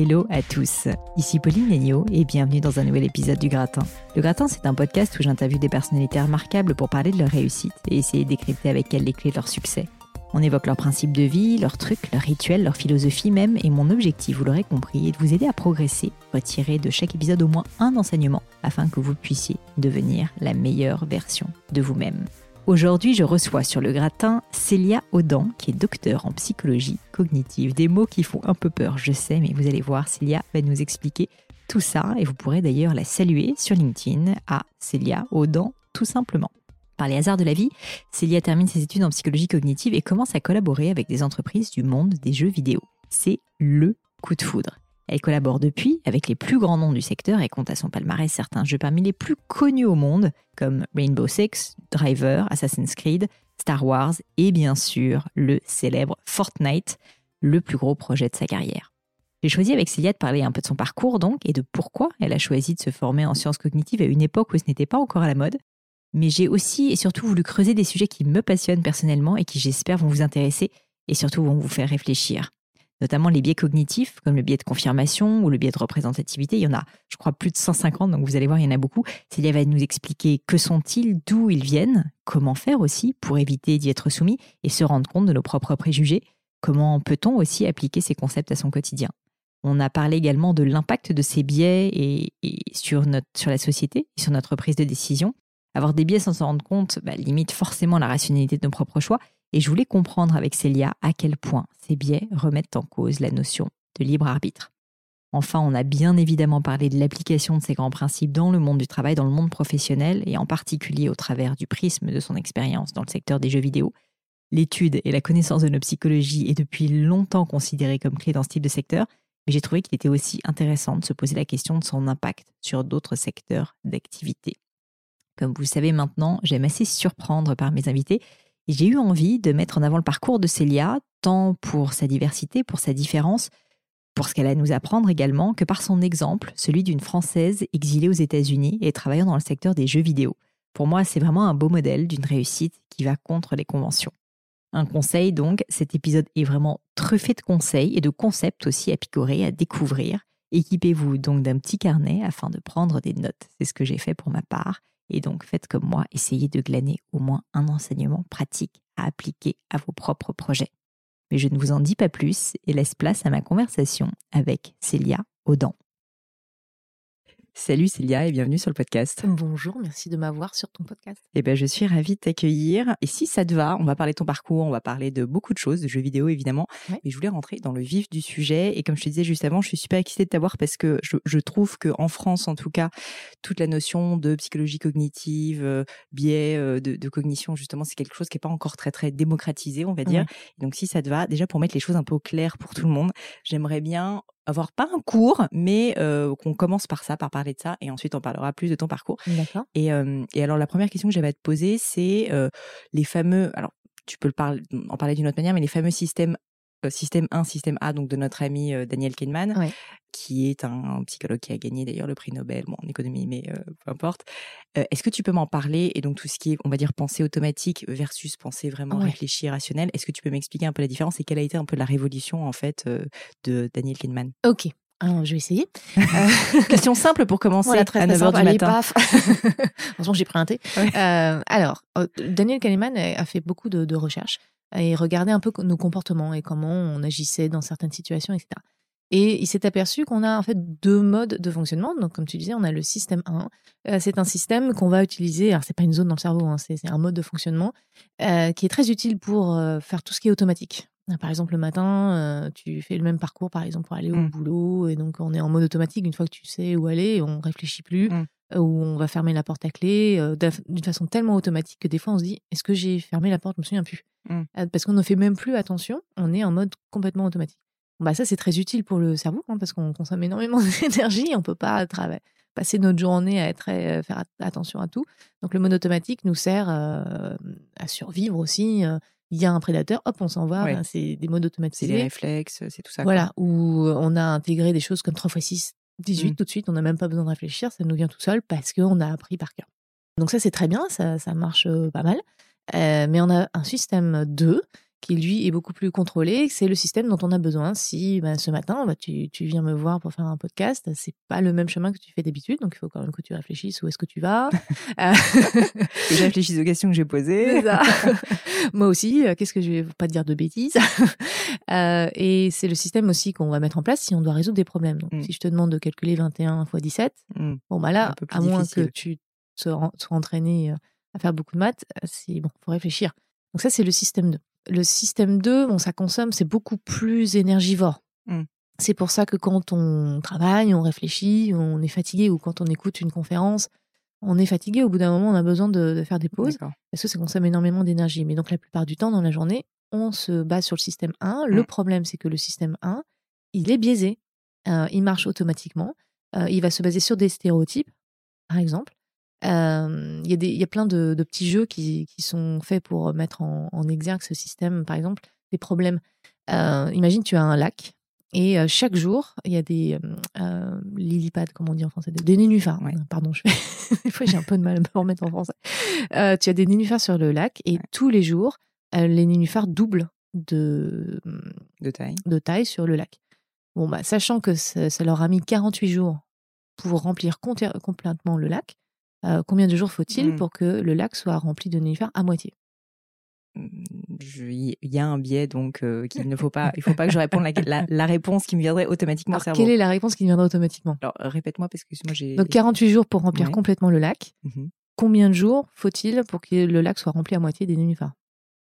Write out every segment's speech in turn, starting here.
Hello à tous, ici Pauline Legno et bienvenue dans un nouvel épisode du Gratin. Le Gratin, c'est un podcast où j'interviewe des personnalités remarquables pour parler de leur réussite et essayer de décrypter avec elles les clés de leur succès. On évoque leurs principes de vie, leurs trucs, leurs rituels, leur philosophie même, et mon objectif, vous l'aurez compris, est de vous aider à progresser, retirer de chaque épisode au moins un enseignement, afin que vous puissiez devenir la meilleure version de vous-même. Aujourd'hui, je reçois sur le gratin Célia Audan, qui est docteur en psychologie cognitive. Des mots qui font un peu peur, je sais, mais vous allez voir, Célia va nous expliquer tout ça et vous pourrez d'ailleurs la saluer sur LinkedIn à Célia Audan, tout simplement. Par les hasards de la vie, Célia termine ses études en psychologie cognitive et commence à collaborer avec des entreprises du monde des jeux vidéo. C'est le coup de foudre. Elle collabore depuis avec les plus grands noms du secteur et compte à son palmarès certains jeux parmi les plus connus au monde, comme Rainbow Six, Driver, Assassin's Creed, Star Wars et bien sûr le célèbre Fortnite, le plus gros projet de sa carrière. J'ai choisi avec Célia de parler un peu de son parcours donc et de pourquoi elle a choisi de se former en sciences cognitives à une époque où ce n'était pas encore à la mode. Mais j'ai aussi et surtout voulu creuser des sujets qui me passionnent personnellement et qui j'espère vont vous intéresser et surtout vont vous faire réfléchir notamment les biais cognitifs, comme le biais de confirmation ou le biais de représentativité. Il y en a, je crois, plus de 150, donc vous allez voir, il y en a beaucoup. Célia va nous expliquer que sont-ils, d'où ils viennent, comment faire aussi pour éviter d'y être soumis et se rendre compte de nos propres préjugés. Comment peut-on aussi appliquer ces concepts à son quotidien? On a parlé également de l'impact de ces biais sur la société et sur notre prise de décision. Avoir des biais sans s'en rendre compte bah, limite forcément la rationalité de nos propres choix et je voulais comprendre avec Célia à quel point ces biais remettent en cause la notion de libre arbitre. Enfin, on a bien évidemment parlé de l'application de ces grands principes dans le monde du travail, dans le monde professionnel, et en particulier au travers du prisme de son expérience dans le secteur des jeux vidéo. L'étude et la connaissance de nos psychologies est depuis longtemps considérée comme clé dans ce type de secteur, mais j'ai trouvé qu'il était aussi intéressant de se poser la question de son impact sur d'autres secteurs d'activité. Comme vous le savez maintenant, j'aime assez surprendre par mes invités, j'ai eu envie de mettre en avant le parcours de Célia, tant pour sa diversité, pour sa différence, pour ce qu'elle a à nous apprendre également, que par son exemple, celui d'une Française exilée aux États-Unis et travaillant dans le secteur des jeux vidéo. Pour moi, c'est vraiment un beau modèle d'une réussite qui va contre les conventions. Un conseil donc, cet épisode est vraiment truffé de conseils et de concepts aussi à picorer, à découvrir. Équipez-vous donc d'un petit carnet afin de prendre des notes. C'est ce que j'ai fait pour ma part. Et donc, faites comme moi, essayez de glaner au moins un enseignement pratique à appliquer à vos propres projets. Mais je ne vous en dis pas plus et laisse place à ma conversation avec Célia Audan. Salut Célia et bienvenue sur le podcast. Bonjour, merci de m'avoir sur ton podcast. Eh ben, je suis ravie de t'accueillir. Et si ça te va, on va parler de ton parcours, on va parler de beaucoup de choses, de jeux vidéo évidemment. Mais je voulais rentrer dans le vif du sujet. Et comme je te disais juste avant, je suis super excitée de t'avoir parce que je, trouve qu'en France, en tout cas, toute la notion de psychologie cognitive, euh, biais euh, de, cognition, justement, c'est quelque chose qui n'est pas encore très, très démocratisé, on va dire. Donc, si ça te va, déjà pour mettre les choses un peu au clair pour tout le monde, j'aimerais bien avoir pas un cours, mais qu'on commence par ça, par parler de ça, et ensuite on parlera plus de ton parcours. D'accord. Et, et, alors la première question que j'avais à te poser, c'est les fameux, alors tu peux le parler, en parler d'une autre manière, mais les fameux systèmes système 1, système A, donc de notre ami Daniel Kahneman, qui est un, psychologue qui a gagné d'ailleurs le prix Nobel bon, en économie, mais peu importe. Est-ce que tu peux m'en parler Et donc tout ce qui est, on va dire, pensée automatique versus pensée vraiment réfléchie, rationnelle, est-ce que tu peux m'expliquer un peu la différence et quelle a été un peu la révolution en fait de Daniel Kahneman? Ok. Alors, je vais essayer. Question simple pour commencer Voilà, très, à très 9h simple. du Allez, matin. paf. J'ai pris un thé. Ouais. Euh, alors, euh, Daniel Kahneman a a fait beaucoup de, de recherches et regardait un peu nos comportements et comment on agissait dans certaines situations, etc. Et il s'est aperçu qu'on a en fait deux modes de fonctionnement. Donc, comme tu disais, on a le système 1. Euh, c'est un système qu'on va utiliser. Alors, c'est pas une zone dans le cerveau, hein, c'est c'est un mode de fonctionnement euh, qui est très utile pour euh, faire tout ce qui est automatique. Par exemple, le matin, tu fais le même parcours, par exemple, pour aller au Mm. boulot, et donc on est en mode automatique une fois que tu sais où aller, on réfléchit plus, Mm. Ou on va fermer la porte à clé euh, d'une façon tellement automatique que des fois on se dit est-ce que j'ai fermé la porte? Je me souviens plus, Mm. Euh, parce qu'on ne fait même plus attention, on est en mode complètement automatique. Bah ça c'est très utile pour le cerveau hein, parce qu'on consomme énormément d'énergie, on peut pas passer notre journée à être très- euh, faire at- attention à tout. Donc le mode automatique nous sert euh, à survivre aussi. Il y a un prédateur, hop, on s'en va. Ouais. ben, c'est des modes C'est automatisés. les réflexes, c'est tout ça. quoi. Voilà, où on a intégré des choses comme 3 x 6, 18 Mm. tout de suite, on n'a même pas besoin de réfléchir, ça nous vient tout seul parce qu'on a appris par cœur. Donc ça, c'est très bien, ça, ça marche pas mal. Euh, mais on a un système 2 qui, lui, est beaucoup plus contrôlé. C'est le système dont on a besoin. Si bah, ce matin, bah, tu, tu viens me voir pour faire un podcast, c'est pas le même chemin que tu fais d'habitude, donc il faut quand même que tu réfléchisses où est-ce que tu vas. Euh, Que je réfléchisse aux questions que j'ai posées. Moi aussi, euh, qu'est-ce que je vais pas te dire de bêtises? Euh, Et c'est le système aussi qu'on va mettre en place si on doit résoudre des problèmes. Donc, Mm. si je te demande de calculer 21 x 17, Mm. bon, bah là, à moins difficile. que tu sois entraîné à faire beaucoup de maths, c'est bon, faut réfléchir. Donc, ça, c'est le système 2. Le système 2, bon, ça consomme, c'est beaucoup plus énergivore. Mm. C'est pour ça que quand on travaille, on réfléchit, on est fatigué, ou quand on écoute une conférence, on est fatigué. Au bout d'un moment, on a besoin de, de faire des pauses parce que ça consomme énormément d'énergie. Mais donc la plupart du temps dans la journée, on se base sur le système 1. Le Mm. problème, c'est que le système 1, il est biaisé. Euh, il marche automatiquement. Euh, il va se baser sur des stéréotypes, par exemple. Euh, Il y, a des- il y a plein de, de petits jeux qui, qui sont faits pour mettre en, en exergue ce système. Par exemple, des problèmes. Euh, imagine, tu as un lac. Et euh, chaque jour, il y a des euh, euh, lilypads, comme on dit en français, des, nénuphars. Ouais. Pardon, je des fois j'ai un peu de mal à me remettre en français. Euh, tu as des nénuphars sur le lac et Ouais. tous les jours, euh, les nénuphars doublent de, De taille. de taille sur le lac. Bon, bah, sachant que ça, ça leur a mis 48 jours pour remplir complètement le lac, euh, combien de jours faut-il Mm. pour que le lac soit rempli de nénuphars à moitié? Il y a un biais, donc euh, qu'il ne faut pas. Il faut pas que je réponde la, la, la réponse qui me viendrait automatiquement au Alors, cerveau. quelle est la réponse qui viendra automatiquement? Alors, répète-moi parce que moi j'ai. Donc 48 jours pour remplir Ouais. complètement le lac. Mhm. Combien de jours faut-il pour que le lac soit rempli à moitié des nénuphars?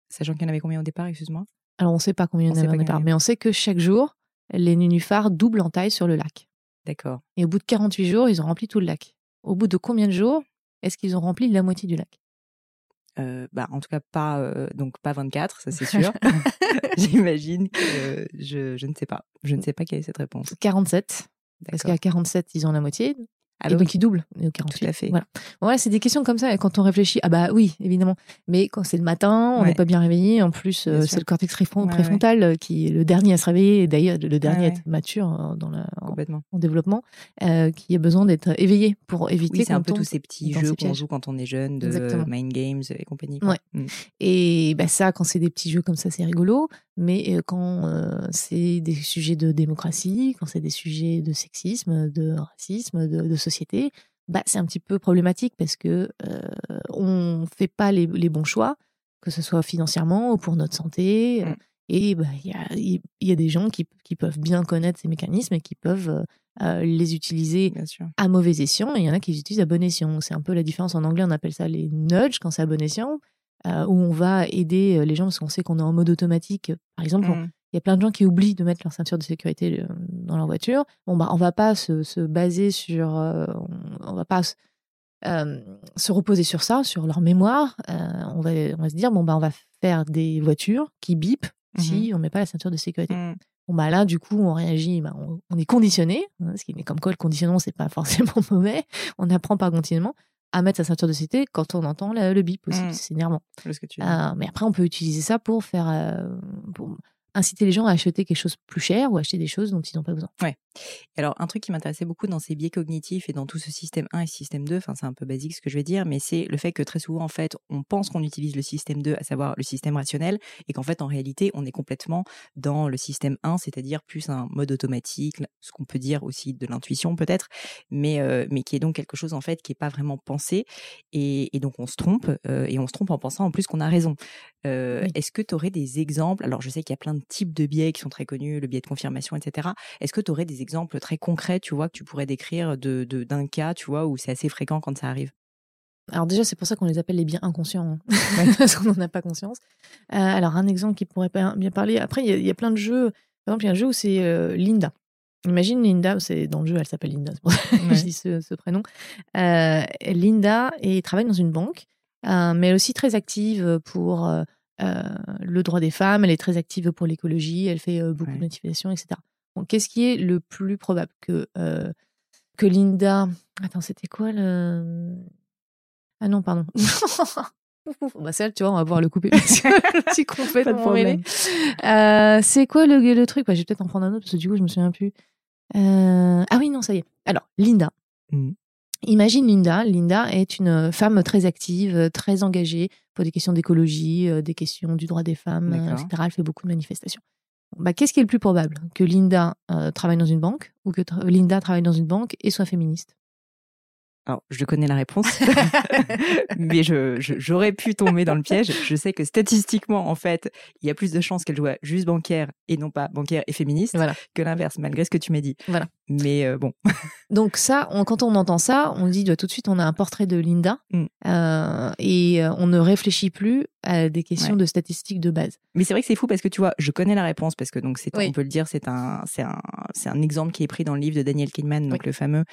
Sachant qu'il y en avait combien au départ, excuse-moi? Alors on ne sait pas combien il y en avait au départ, mais on sait que chaque jour, les nénuphars doublent en taille sur le lac. D'accord. Et au bout de 48 jours, ils ont rempli tout le lac. Au bout de combien de jours est-ce qu'ils ont rempli la moitié du lac? Euh, bah, en tout cas, pas, euh, donc pas 24, ça c'est sûr. J'imagine que euh, je, je ne sais pas. Je ne sais pas quelle est cette réponse. 47. Parce qu'à 47, ils ont la moitié. Ah et bah donc, oui. ils doublent au 48. Tout à fait. Voilà. Ouais, c'est des questions comme ça. Et quand on réfléchit, ah bah oui, évidemment. Mais quand c'est le matin, on n'est Ouais. pas bien réveillé. En plus, euh, c'est le cortex Ouais, préfrontal euh, qui est le dernier à se réveiller. Et d'ailleurs, le dernier à être mature euh, dans la, en, développement, euh, qui a besoin d'être éveillé pour éviter Oui, c'est un peu tous ces petits jeux qu'on joue quand on est jeune, de Exactement. mind games et compagnie. quoi. Ouais. Mm. Et bah, ça, quand c'est des petits jeux comme ça, c'est rigolo. Mais quand euh, c'est des sujets de démocratie, quand c'est des sujets de sexisme, de racisme, de, de société, bah, c'est un petit peu problématique parce que euh, on fait pas les, les bons choix, que ce soit financièrement ou pour notre santé. euh, Mm. Et bah, il y, a, y a des gens qui, qui peuvent bien connaître ces mécanismes et qui peuvent euh, euh, les utiliser à mauvais escient et il y en a qui les utilisent à bon escient. C'est un peu la différence en anglais, on appelle ça les nudges quand c'est à bon escient, euh, où on va aider les gens parce qu'on sait qu'on est en mode automatique. Par exemple, on- Mm. Il y a plein de gens qui oublient de mettre leur ceinture de sécurité euh, dans leur voiture. Bon, bah, on va pas se, se baser sur. euh, on, va pas se, euh, se reposer sur ça, sur leur mémoire. Euh, on, va, on va se dire, bon, bah, on va faire des voitures qui bipent si on met pas la ceinture de sécurité. Mm. Bon, bah là, du coup, on réagit, bah, on, on est conditionné, hein, ce qui est comme quoi le conditionnement, c'est pas forcément mauvais. On apprend par conditionnement à mettre sa ceinture de sécurité quand on entend le, le bip aussi, Mm. c'est énervant. Euh, mais après, on peut utiliser ça pour faire. pour- inciter les gens à acheter quelque chose plus cher ou acheter des choses dont ils n'ont pas besoin. Ouais. Alors, un truc qui m'intéressait beaucoup dans ces biais cognitifs et dans tout ce système 1 et système 2, enfin, c'est un peu basique ce que je vais dire, mais c'est le fait que très souvent, en fait, on pense qu'on utilise le système 2, à savoir le système rationnel, et qu'en fait, en réalité, on est complètement dans le système 1, c'est-à-dire plus un mode automatique, ce qu'on peut dire aussi de l'intuition peut-être, mais, euh, mais qui est donc quelque chose, en fait, qui n'est pas vraiment pensé, et, donc on se trompe, euh, et on se trompe en pensant en plus qu'on a raison. Euh, est-ce que tu aurais des exemples? Alors, je sais qu'il y a plein de types de biais qui sont très connus, le biais de confirmation, etc. Est-ce que tu aurais des exemples très concrets, tu vois, que tu pourrais décrire de, d'un cas, tu vois, où c'est assez fréquent quand ça arrive? Alors déjà, c'est pour ça qu'on les appelle les biens inconscients, hein. parce qu'on n'en a pas conscience. Euh, alors un exemple qui pourrait bien parler. Après, il y, a plein de jeux. Par exemple, il y a un jeu où c'est euh, Linda. Imagine Linda, c'est dans le jeu, elle s'appelle Linda, c'est pour ça que je dis ce, prénom. Linda et travaille dans une banque, mais elle est aussi très active pour euh, le droit des femmes, elle est très active pour l'écologie, elle fait euh, beaucoup de notifications, etc. Qu'est-ce qui est le plus probable que, euh, que Linda. Attends, c'était quoi le. Ah non, pardon. bah celle, tu vois, on va pouvoir le couper. Complètement mêlé. Euh, c'est quoi le, le truc? Bah, Je vais peut-être en prendre un autre parce que du coup, je me souviens plus. Ah oui, non, ça y est. Alors, Linda. Mmh. Imagine Linda. Linda est une femme très active, très engagée pour des questions d'écologie, euh, des questions du droit des femmes, etc. Elle fait beaucoup de manifestations. Bah, Qu'est-ce qui est le plus probable? Que Linda euh, travaille dans une banque ou que Linda travaille dans une banque et soit féministe? Alors, je connais la réponse, mais je, j'aurais pu tomber dans le piège. Je sais que statistiquement, en fait, il y a plus de chances qu'elle soit juste bancaire et non pas bancaire et féministe que l'inverse, malgré ce que tu m'as dit. Voilà. Mais euh, bon. Donc ça, quand on entend ça, on dit tout de suite, on a un portrait de Linda mm. euh, et euh, on ne réfléchit plus à des questions de statistiques de base. Mais c'est vrai que c'est fou parce que tu vois, je connais la réponse parce que donc c'est, on peut le dire, c'est un, c'est un, c'est un exemple qui est pris dans le livre de Daniel Kahneman, donc le fameux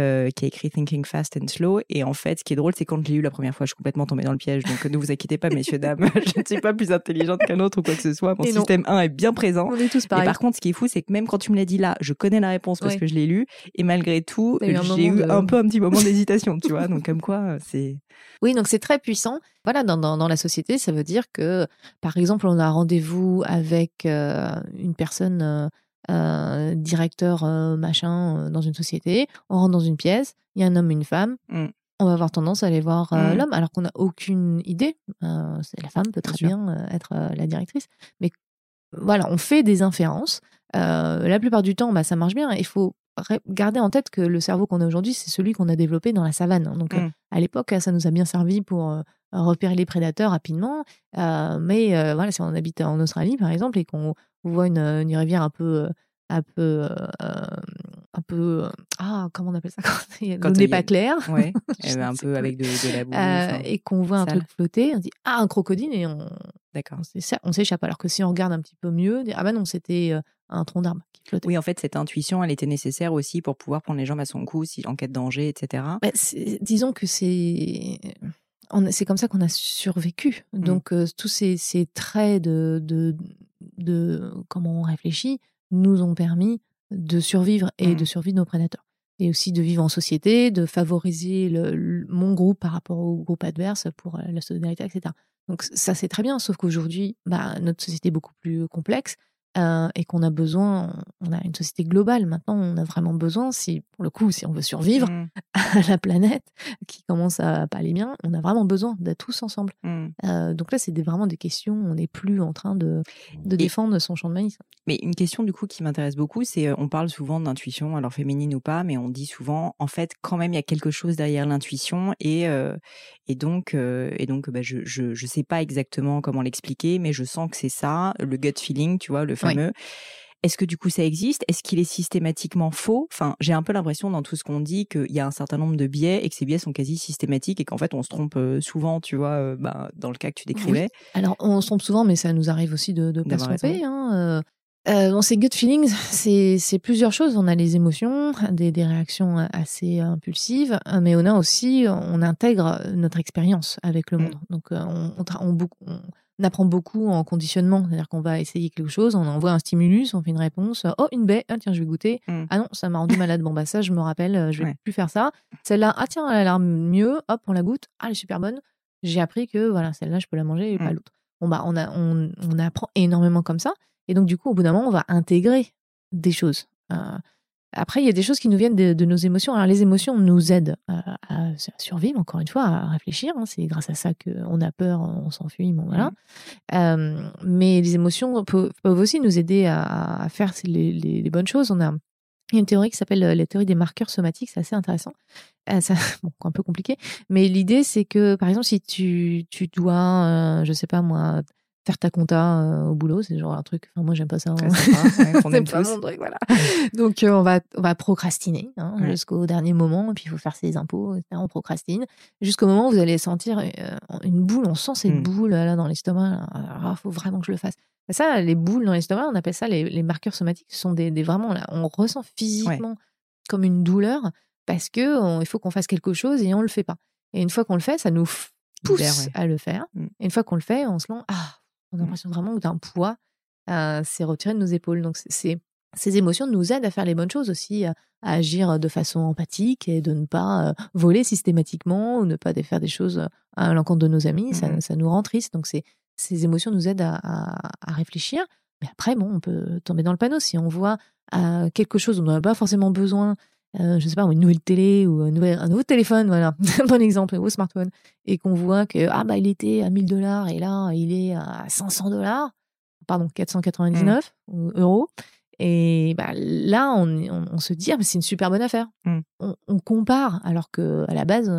euh, qui a écrit Thinking Fast and Slow. Et en fait, ce qui est drôle, c'est quand je l'ai eu la première fois, je suis complètement tombée dans le piège. Donc ne vous inquiétez pas, messieurs, dames, je ne suis pas plus intelligente qu'un autre ou quoi que ce soit. Mon système 1 est bien présent. On est tous pareils. Et par contre, ce qui est fou, c'est que même quand tu me l'as dit là, je connais la réponse parce que je l'ai lu. Et malgré tout, j'ai eu un peu un petit moment d'hésitation, tu vois. Donc comme quoi, c'est... Oui, donc c'est très puissant. Voilà, dans, dans, dans, la société, ça veut dire que, par exemple, on a rendez-vous avec euh, une personne euh, euh, directeur euh, machin euh, dans une société, on rentre dans une pièce, il y a un homme et une femme, mmh. on va avoir tendance à aller voir mmh. l'homme alors qu'on n'a aucune idée. la femme peut très bien, être la directrice, mais voilà, on fait des inférences. La plupart du temps, bah, ça marche bien. Il faut garder en tête que le cerveau qu'on a aujourd'hui, c'est celui qu'on a développé dans la savane. Donc, mmh. à l'époque, ça nous a bien servi pour repérer les prédateurs rapidement. mais voilà, si on habite en Australie, par exemple, et qu'on on voit une, une rivière un peu un peu un peu ah comment on appelle ça quand n'est pas clair ouais, un peu avec de, la boue et qu'on voit un truc flotter on dit ah un crocodile et on d'accord on s'échappe alors que si on regarde un petit peu mieux on dit, ah bah non c'était un tronc d'arbre qui flottait oui en fait cette intuition elle était nécessaire aussi pour pouvoir prendre les jambes à son cou si en cas de danger etc bah, disons que c'est c'est comme ça qu'on a survécu. Mmh. Donc, tous ces, ces traits de, de, de, comment on réfléchit nous ont permis de survivre et de mmh. survivre nos prédateurs. Et aussi de vivre en société, de favoriser le, mon groupe par rapport au groupe adverse pour la solidarité, etc. Donc ça, c'est très bien, sauf qu'aujourd'hui, bah, notre société est beaucoup plus complexe. Euh, et qu'on a besoin, on a une société globale maintenant, on a vraiment besoin, si pour le coup, si on veut survivre mmh. à la planète qui commence à pas aller bien, on a vraiment besoin d'être tous ensemble. Mmh. Euh, donc là, c'est vraiment des questions, on n'est plus en train de, de défendre son champ de maïs. Mais une question du coup qui m'intéresse beaucoup, c'est euh, on parle souvent d'intuition, alors féminine ou pas, mais on dit souvent, en fait, quand même, il y a quelque chose derrière l'intuition et, et donc, et donc bah, je, je, je sais pas exactement comment l'expliquer, mais je sens que c'est ça, le gut feeling, tu vois, le fameux. Est-ce que du coup ça existe? Est-ce qu'il est systématiquement faux? Enfin, j'ai un peu l'impression dans tout ce qu'on dit qu'il y a un certain nombre de biais et que ces biais sont quasi systématiques et qu'en fait on se trompe euh, souvent, tu vois, euh, bah, dans le cas que tu décrivais. Alors on se trompe souvent, mais ça nous arrive aussi de ne pas se tromper. Hein, euh, ces gut feelings, c'est plusieurs choses. On a les émotions, des, des, réactions assez impulsives, mais on a aussi, on intègre notre expérience avec le mmh. monde. Donc on, on, on, on apprend beaucoup en conditionnement, c'est-à-dire qu'on va essayer quelque chose, on envoie un stimulus, on fait une réponse, oh une baie, ah, tiens je vais goûter, mmh. ah non ça m'a rendu malade, bon bah ça je me rappelle, euh, je vais plus faire ça. Celle-là, ah tiens elle a l'air mieux, hop on la goûte, ah elle est super bonne. J'ai appris que voilà celle-là je peux la manger et pas mmh. l'autre. Bon bah on, a, on, apprend énormément comme ça. Et donc, du coup, au bout d'un moment, on va intégrer des choses. Après, il y a des choses qui nous viennent de, nos émotions. Alors, les émotions nous aident à, survivre, encore une fois, à réfléchir. Hein. C'est grâce à ça qu'on a peur, on s'enfuit. Bon, voilà. Mmh. mais les émotions peuvent, aussi nous aider à, faire les, bonnes choses. On a une théorie qui s'appelle la théorie des marqueurs somatiques. C'est assez intéressant. c'est bon, un peu compliqué. Mais l'idée, c'est que, par exemple, si tu, tu dois, je sais pas moi, faire ta compta euh, au boulot, c'est genre un truc. Enfin, moi, j'aime pas ça. Hein. on pas mon truc, voilà. Donc, euh, on va on va procrastiner hein, jusqu'au dernier moment. Et puis, il faut faire ses impôts. Etc. On procrastine jusqu'au moment où vous allez sentir euh, une boule. On sent cette mmh. boule là dans l'estomac. Il faut vraiment que je le fasse. Et ça, les boules dans l'estomac, on appelle ça les, les, marqueurs somatiques. Ce sont des, des vraiment là, on ressent physiquement comme une douleur parce que il faut qu'on fasse quelque chose et on le fait pas. Et une fois qu'on le fait, ça nous pousse à le faire. Mmh. Et une fois qu'on le fait, on se lance ah on a mmh. l'impression vraiment d'un poids s'est retiré de nos épaules. Donc, c'est, ces émotions nous aident à faire les bonnes choses aussi, à, agir de façon empathique et de ne pas voler systématiquement ou ne pas faire des choses à l'encontre de nos amis. Ça, mmh nous rend triste. Donc, ces émotions nous aident à, réfléchir. Mais après, bon, on peut tomber dans le panneau si on voit quelque chose dont on n'a pas forcément besoin euh, je sais pas, une nouvelle télé ou un, nouveau téléphone, voilà, bon exemple, un nouveau smartphone, et qu'on voit que ah bah il était à 1000 dollars et là il est à 500 dollars, pardon 499 mmh. euros, et bah, là on, on, se dit ah, c'est une super bonne affaire. Mmh. On, compare alors que à la base,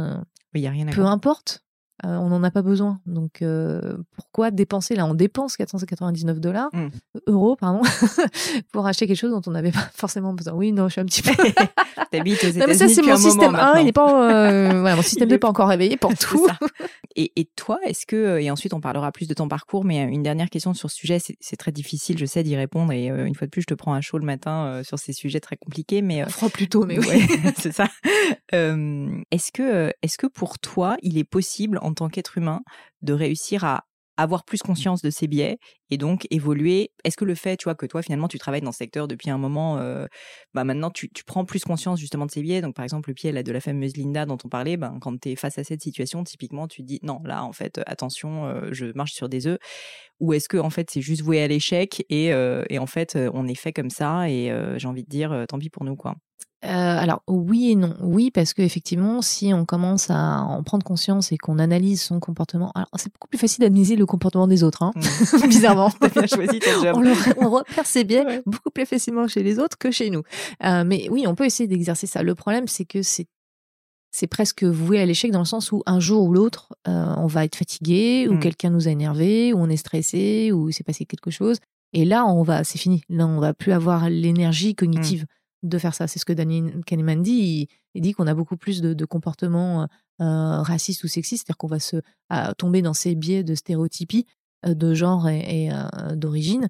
il y a rien à peu importe, euh, on n'en a pas besoin. Donc euh, pourquoi dépenser? Là On dépense 499 dollars, mmh. euros, pardon, pour acheter quelque chose dont on n'avait pas forcément besoin. Oui, non, je suis un petit peu. T'habites aux États-Unis. mais ça, c'est mon système 1, il n'est pas, euh, mon système 2 n'est pas encore réveillé pour tout. Et, et, toi, est-ce que, et ensuite on parlera plus de ton parcours, mais une dernière question sur ce sujet, c'est très difficile, je sais, d'y répondre. Et une fois de plus, je te prends un show le matin sur ces sujets très compliqués. Mais, Froid plutôt, mais oui. c'est ça. est-ce que, est-ce que pour toi, il est possible en tant qu'être humain de réussir à avoir plus conscience de ses biais et donc évoluer. Est-ce que le fait, tu vois, que toi finalement tu travailles dans ce secteur depuis un moment, euh, bah maintenant tu, prends plus conscience justement de ses biais? Donc par exemple le pied là, de la fameuse Linda dont on parlait, ben, quand tu es face à cette situation, typiquement tu dis non là en fait attention, euh, je marche sur des œufs. Ou est-ce que en fait c'est juste voué à l'échec et, euh, et, en fait on est fait comme ça et j'ai envie de dire tant pis pour nous quoi? Euh, alors oui et non. Oui parce que effectivement, si on commence à en prendre conscience et qu'on analyse son comportement, alors c'est beaucoup plus facile d'analyser le comportement des autres, hein, mmh. bizarrement. bien choisi ton job. on, repère ses biais beaucoup plus facilement chez les autres que chez nous. Euh, mais oui, on peut essayer d'exercer ça. Le problème, c'est que c'est c'est presque voué à l'échec dans le sens où un jour ou l'autre, euh, on va être fatigué, ou mmh. quelqu'un nous a énervé, ou on est stressé, ou il s'est passé quelque chose. Et là, on va, c'est fini. Là, on va plus avoir l'énergie cognitive. Mmh de faire ça. C'est ce que Daniel Kahneman dit. Il, dit qu'on a beaucoup plus de, comportements euh, racistes ou sexistes, c'est-à-dire qu'on va se tomber dans ces biais de stéréotypie euh, de genre et, euh, d'origine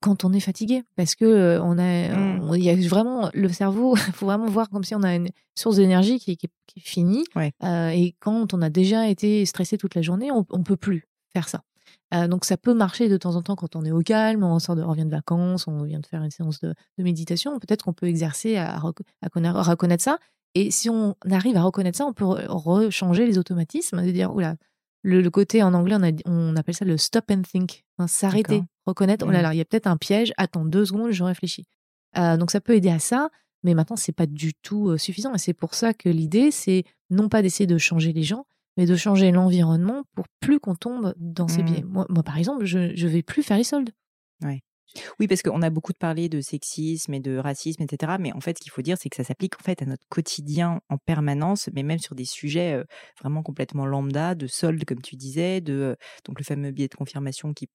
quand on est fatigué, parce que on a, mmh. il y a vraiment le cerveau. Il faut vraiment voir comme si on a une source d'énergie qui, est finie. et quand on a déjà été stressé toute la journée, on, on peut plus faire ça. Euh, donc ça peut marcher de temps en temps quand on est au calme, on sort de, revient de vacances, on vient de faire une séance de, méditation. Peut-être qu'on peut exercer à, reconnaître ça. Et si on arrive à reconnaître ça, on peut rechanger les automatismes, de dire oula, le, le côté en anglais on, appelle ça le stop and think, hein, s'arrêter, reconnaître. Oh là mmh. là, il y a peut-être un piège. Attends deux secondes, je réfléchis. Euh, donc ça peut aider à ça. Mais maintenant, c'est pas du tout euh, suffisant. Et c'est pour ça que l'idée, c'est non pas d'essayer de changer les gens, mais de changer l'environnement pour plus qu'on tombe dans ces biais. Mmh. Moi, par exemple, je ne vais plus faire les soldes. Oui, parce qu'on a beaucoup parlé de sexisme et de racisme, etc. Mais en fait, ce qu'il faut dire, c'est que ça s'applique en fait à notre quotidien en permanence, mais même sur des sujets euh, vraiment complètement lambda, de soldes, comme tu disais, de euh, donc le fameux biais de confirmation qui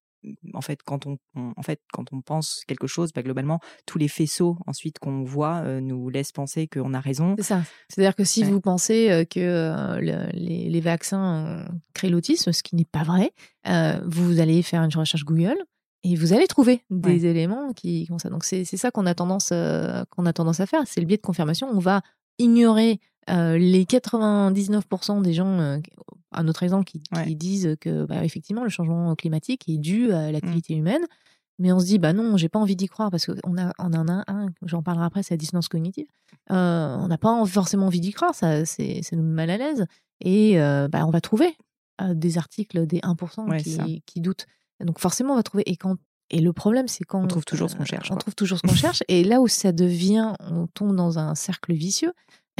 en fait, quand on, en fait, quand on pense quelque chose, bah, globalement, tous les faisceaux ensuite qu'on voit euh, nous laissent penser qu'on a raison. C'est ça. C'est-à-dire que si vous pensez euh, que euh, les, vaccins créent l'autisme, ce qui n'est pas vrai, vous allez faire une recherche Google et vous allez trouver des éléments qui font ça. Donc c'est ça qu'on a tendance qu'on a tendance à faire. C'est le biais de confirmation. On va ignorer les 99% des gens un autre exemple qui, disent que bah, effectivement le changement climatique est dû à mmh. l'activité humaine, mais on se dit bah non, j'ai pas envie d'y croire parce qu'on a on en a un, j'en parlerai après, c'est la dissonance cognitive. Euh, on n'a pas forcément envie d'y croire, ça c'est nous mal à l'aise et euh, bah, on va trouver euh, des articles des 1% qui, qui, doutent. Donc forcément on va trouver et quand Et le problème, c'est quand on trouve toujours ce qu'on cherche. On trouve toujours ce qu'on cherche. Et là où ça devient, on tombe dans un cercle vicieux.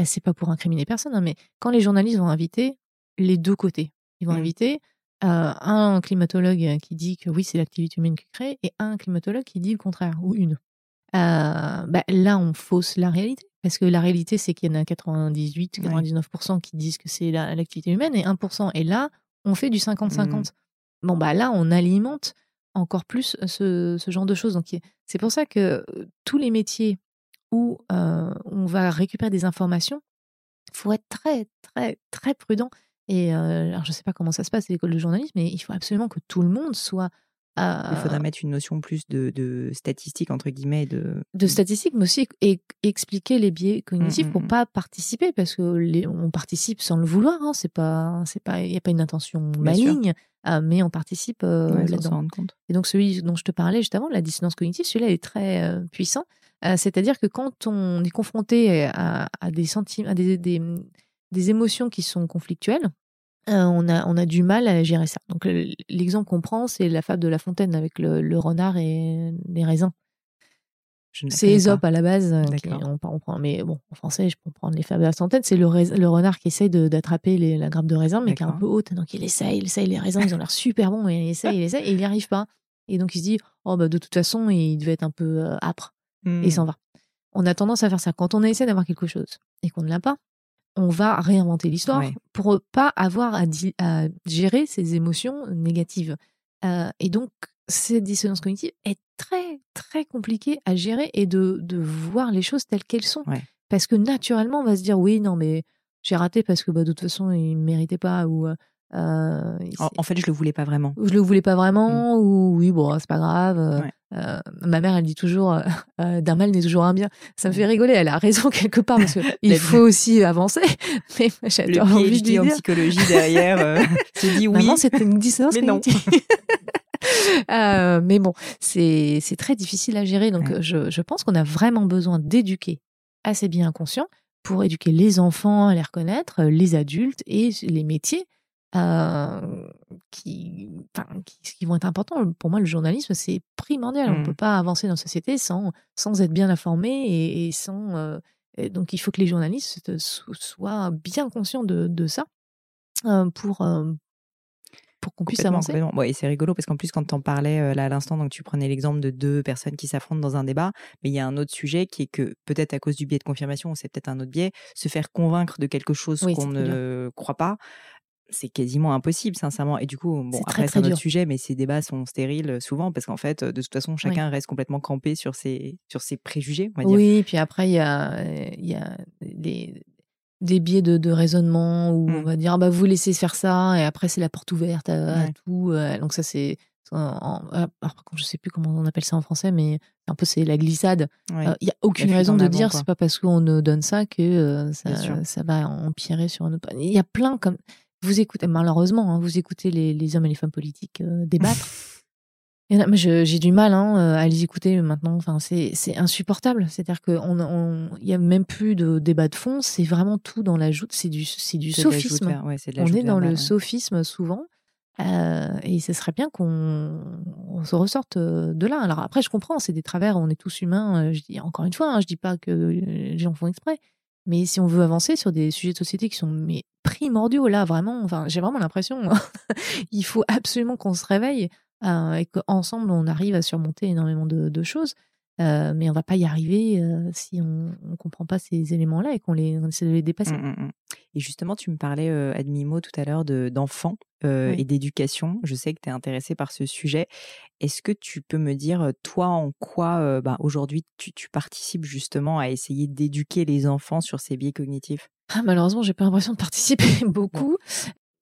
C'est pas pour incriminer personne, hein, mais quand les journalistes vont inviter les deux côtés, ils vont Mmh. inviter euh, un climatologue qui dit que oui, c'est l'activité humaine qui crée, et un climatologue qui dit le contraire, ou une. Euh, bah, là, on fausse la réalité. Parce que la réalité, c'est qu'il y en a 98, 99% qui disent que c'est la- l'activité humaine et 1%. Et là, on fait du 50-50. Bon, bah là, on alimente encore plus ce, ce genre de choses. Donc, c'est pour ça que euh, tous les métiers où euh, on va récupérer des informations, il faut être très, très, très prudent. Et euh, alors, je ne sais pas comment ça se passe à l'école de journalisme, mais il faut absolument que tout le monde soit. Il faudrait mettre une notion plus de, de statistique, entre guillemets. De, de statistiques, mais aussi expliquer les biais cognitifs Mm, pour mm, mm. pas participer, parce que les, on participe sans le vouloir. Hein, c'est pas, c'est pas, il n'y a pas une intention maligne, euh, mais on participe Ouais, là-dedans. Et donc celui dont je te parlais juste avant, la dissonance cognitive, celui-là est très puissant. Euh, C'est-à-dire que quand on est confronté à, à des sentiments, à des, des, des émotions qui sont conflictuelles, euh, on, a, on a du mal à gérer ça. Donc le- l'exemple qu'on prend, c'est la fable de La Fontaine avec le, le renard et les raisins. C'est pas. à la base. euh, qui- on, on prend, mais bon, en français, je peux prendre les fables de La Fontaine. C'est le, renard qui essaye d'attraper la grappe de raisin, mais qui est un peu haute. Donc il essaye, il essaye. Les raisins, ils ont l'air super bons. Et il essaye, il essaye, et il n'y arrive pas. Et donc il se dit, oh bah de toute façon, il devait être un peu euh, Et il Hmm. s'en va. On a tendance à faire ça. Quand on essaie d'avoir quelque chose et qu'on ne l'a pas, on va réinventer l'histoire Ouais. pour pas avoir à, gérer ces émotions négatives. Euh, et donc, cette dissonance cognitive est très, très compliquée à gérer et de, de voir les choses telles qu'elles sont. Ouais. Parce que naturellement, on va se dire, oui, non, mais j'ai raté parce que bah, de toute façon, il ne méritait pas ou euh, il En, fait, je le voulais pas vraiment. je le voulais pas vraiment, ou oui, bon, c'est pas grave. euh, Ouais. euh, ma mère, elle dit toujours, euh, euh, d'un mal n'est toujours un bien. Ça me fait rigoler, elle a raison quelque part, parce La- faut aussi avancer. Mais j'avais envie de lui en dire, psychologie derrière euh, se dit oui. c'était une dissonance mais non. Euh, mais bon, c'est c'est très difficile à gérer. Donc, Ouais. je, je pense qu'on a vraiment besoin d'éduquer assez bien inconscient pour éduquer les enfants à les reconnaître, les adultes et les métiers euh, qui, enfin, qui, qui vont être importants. Pour moi, le journalisme, c'est primordial. On ne Mm. peut pas avancer dans la société sans, sans être bien informé et, et sans. euh, et donc, il faut que les journalistes so- soient bien conscients de, de ça euh, pour, euh, pour qu'on puisse avancer. complètement. Ouais, et c'est rigolo parce qu'en plus, quand tu en parlais euh, là à l'instant, donc tu prenais l'exemple de deux personnes qui s'affrontent dans un débat, mais il y a un autre sujet qui est que peut-être à cause du biais de confirmation, c'est peut-être un autre biais, se faire convaincre de quelque chose Oui, qu'on ne croit pas, c'est quasiment impossible, sincèrement. Et du coup, bon, après, c'est un autre dur. sujet, mais ces débats sont stériles souvent parce qu'en fait, de toute façon, chacun reste complètement campé sur ses, sur ses préjugés, on va dire. Oui, puis après, il y a, y a des, des biais de, de raisonnement où on Mm. va dire ah bah, vous laissez faire ça, et après, c'est la porte ouverte à, à Ouais. tout. euh, Donc, ça, c'est. en- alors, je sais plus comment on appelle ça en français, mais un peu c'est la glissade. Ouais. Euh, Il y a aucune raison de avant, dire c'est pas parce qu'on nous donne ça que euh, ça, ça va empirer sur un autre. Il y a plein comme vous écoutez malheureusement hein, vous écoutez les, les hommes et les femmes politiques euh, débattre. J'ai du mal hein, euh, à les écouter maintenant. Enfin, c'est insupportable. C'est-à-dire qu'il on, on, il y a même plus de débat de fond. C'est vraiment tout dans la joute. C'est du, du sophisme. vers- ouais, On est dans le ouais. sophisme souvent. Euh, et ce serait bien qu'on on se ressorte de là. Alors après, je comprends, c'est des travers, on est tous humains. Je dis encore une fois, hein, je dis pas que les gens font exprès, mais si on veut avancer sur des sujets de société qui sont mais primordiaux, là vraiment, enfin, j'ai vraiment l'impression, il faut absolument qu'on se réveille euh, et qu'ensemble on arrive à surmonter énormément de choses. Euh, mais on va pas y arriver euh, si on ne comprend pas ces éléments-là et qu'on les, on essaie de les dépasser. Mm, mm, mm. Et justement, tu me parlais, euh, à demi-mot tout à l'heure, de- d'enfants Oui. et d'éducation. Je sais que tu es intéressée par ce sujet. Est-ce que tu peux me dire, toi, en quoi bah, aujourd'hui tu, tu participes justement à essayer d'éduquer les enfants sur ces biais cognitifs? Ah, malheureusement, j'ai pas l'impression de participer beaucoup.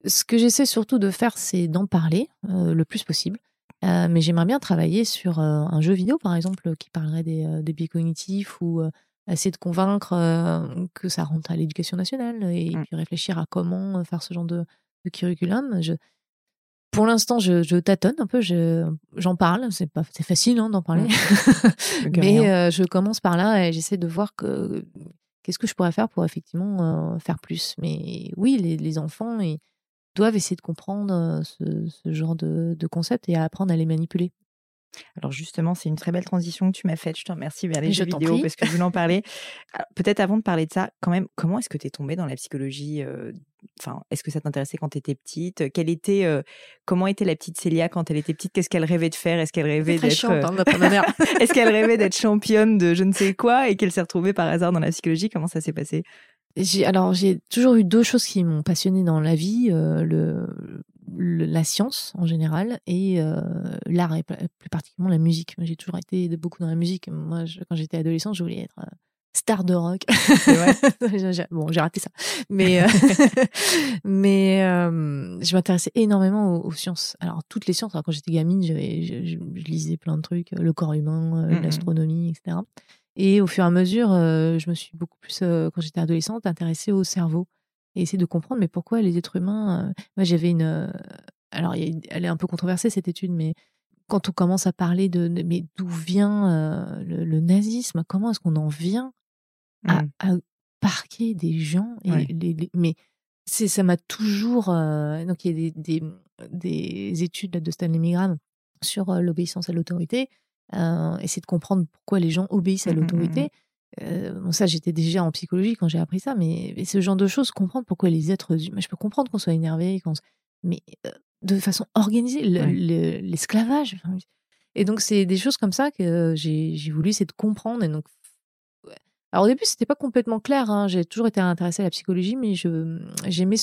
Ce que j'essaie surtout de faire, c'est d'en parler le plus possible. Euh, mais j'aimerais bien travailler sur euh, un jeu vidéo, par exemple, qui parlerait des, euh, des biais cognitifs ou essayer de convaincre que ça rentre à l'éducation nationale et Mm. puis réfléchir à comment faire ce genre de, de curriculum. Je, pour l'instant, je, je tâtonne un peu, je- j'en parle. C'est pas, c'est facile hein, d'en parler, Mieux que mais euh, je commence par là et j'essaie de voir que qu'est-ce que je pourrais faire pour effectivement euh, faire plus. Mais oui, les, les enfants ils doivent essayer de comprendre ce, ce genre de, de concept et à apprendre à les manipuler. Alors justement, c'est une très belle transition que tu m'as faite. Je te remercie vers les Je jeux vidéo prie. parce que je voulais en parler. Peut-être avant de parler de ça, quand même, comment est-ce que tu es tombée dans la psychologie Enfin, est-ce que ça t'intéressait quand tu étais petite? Quelle était, euh, comment était la petite Célia quand elle était petite? Qu'est-ce qu'elle rêvait de faire? Est-ce qu'elle rêvait d'être hein. Est-ce qu'elle rêvait d'être championne de je ne sais quoi et qu'elle s'est retrouvée par hasard dans la psychologie? Comment ça s'est passé? J'ai alors j'ai toujours eu deux choses qui m'ont passionnée dans la vie euh, le, le- la science en général et euh, l'art et pl- plus particulièrement la musique. J'ai toujours été de- beaucoup dans la musique. Moi, je- quand j'étais adolescente, je voulais être euh, star de rock. bon, j'ai raté ça, mais euh, mais euh, je m'intéressais énormément aux, aux sciences. Alors toutes les sciences. Alors, quand j'étais gamine, je, je- lisais plein de trucs, le corps humain, euh, Mhm. l'astronomie, etc. Et au fur et à mesure, euh, je me suis beaucoup plus, euh, quand j'étais adolescente, intéressée au cerveau et essayer de comprendre, mais pourquoi les êtres humains. euh, Moi, j'avais une. Alors, elle est un peu controversée cette étude, mais quand on commence à parler de, de- mais d'où vient le, le nazisme, comment est-ce qu'on en vient à, Mm. à parquer des gens et Ouais. les, les- mais c'est ça m'a toujours euh, donc il y a des, des, des études là, de Stanley Milgram sur euh, l'obéissance à l'autorité euh, essayer de comprendre pourquoi les gens obéissent à Mm, mm, mm, l'autorité Euh, bon ça j'étais déjà en psychologie quand j'ai appris ça mais, mais ce genre de choses comprendre pourquoi les êtres humains je peux comprendre qu'on soit énervé qu'on se- mais euh, de façon organisée le- Ouais. le- l'esclavage et donc c'est des choses comme ça que j'ai voulu essayer de comprendre et donc alors au début c'était pas complètement clair hein. j'ai toujours été intéressée à la psychologie mais je j'aimais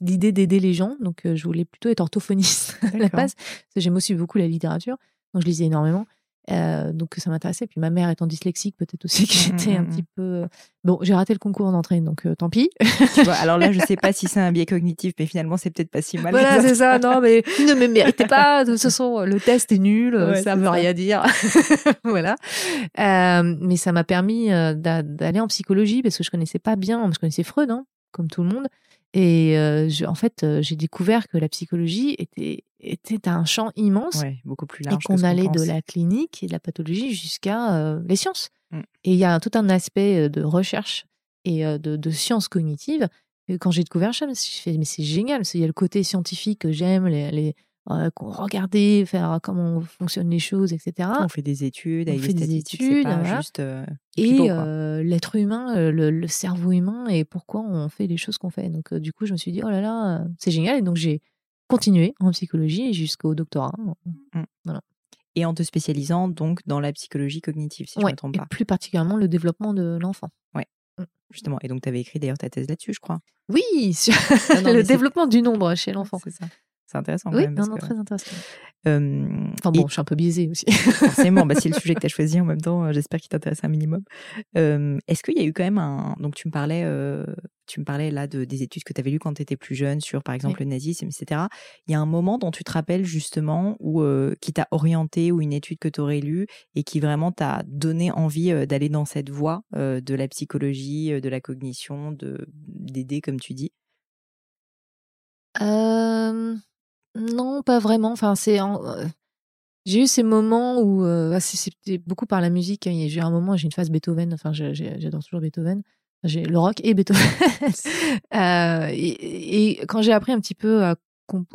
l'idée d'aider les gens donc je voulais plutôt être orthophoniste à la base j'aime aussi beaucoup la littérature donc je lisais énormément Euh, donc ça m'intéressait. Puis ma mère étant dyslexique peut-être aussi que Mm, j'étais un mm, petit peu bon j'ai raté le concours d'entrée donc euh, tant pis. Tu vois, Alors là, je sais pas si c'est un biais cognitif, mais finalement, c'est peut-être pas si mal. voilà c'est ça. Non mais ne me méritez pas. De toute façon le test est nul Ouais, ça veut ça. rien dire. Voilà. Euh, mais ça m'a permis euh, d'a- d'aller en psychologie parce que je connaissais pas bien je connaissais Freud hein, comme tout le monde et euh, je- en fait euh, j'ai découvert que la psychologie était était un champ immense Ouais, beaucoup plus et large. que qu'on allait de la clinique et de la pathologie jusqu'à euh, les sciences. Mm. Et il y a tout un aspect de recherche et euh, de, de sciences cognitives. Et quand j'ai découvert ça, je me suis fait, mais c'est génial, qu'il y a le côté scientifique que j'aime, les, les, euh, qu'on- regarder, faire comment fonctionnent les choses, etc. On fait des études On fait des études, pas voilà. juste. euh, Et euh, l'être humain, euh, le, le cerveau humain, et pourquoi on fait les choses qu'on fait. Donc, du coup, je me suis dit, oh là là, c'est génial. Et donc, j'ai continué en psychologie jusqu'au doctorat. Et en te spécialisant donc dans la psychologie cognitive, si je ne Ouais, me trompe et pas. plus particulièrement le développement de l'enfant. Justement. Et donc, tu avais écrit d'ailleurs ta thèse là-dessus, je crois. Oui, sur Non, non, mais le développement du nombre chez l'enfant. C'est ça. C'est intéressant quand Oui, même. non, non, que, très intéressant. euh, Enfin et bon, je suis un peu biaisée aussi. forcément, bah, c'est le sujet que tu as choisi en même temps. euh, J'espère qu'il t'intéresse un minimum. Euh, Est-ce qu'il y a eu quand même un. Donc, tu me parlais, euh, tu me parlais là de, des études que tu avais lues quand tu étais plus jeune sur, par exemple, le nazisme, etc. Il y a un moment dont tu te rappelles justement où, euh, qui t'a orienté ou une étude que tu aurais lue et qui vraiment t'a donné envie d'aller dans cette voie de la psychologie, de la cognition, de d'aider, comme tu dis? Euh, non, pas vraiment. Enfin, c'est en- euh, j'ai eu ces moments où euh, ah, c'est- c'était beaucoup par la musique. hein. J'ai eu un moment, j'ai une phase Beethoven. Enfin, j'adore toujours Beethoven. J'ai le rock et Beethoven. Euh, et, et quand j'ai appris un petit peu à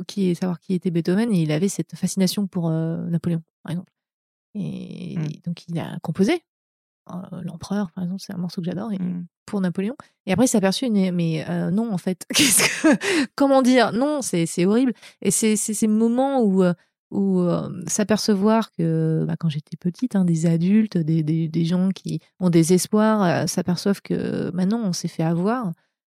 qui, savoir qui était Beethoven, il avait cette fascination pour euh, Napoléon, par exemple. Et Mm. donc, il a composé euh, l'empereur, par exemple. C'est un morceau que j'adore. Et- Mm. pour Napoléon. Et après, il s'est aperçu, mais, euh, non, en fait, que, comment dire, non, c'est, c'est horrible. Et c'est, ces moments où, euh, où euh, s'apercevoir que, bah, quand j'étais petite, hein, des adultes, des, des, des gens qui ont des espoirs, s'aperçoivent que, bah non, on s'est fait avoir.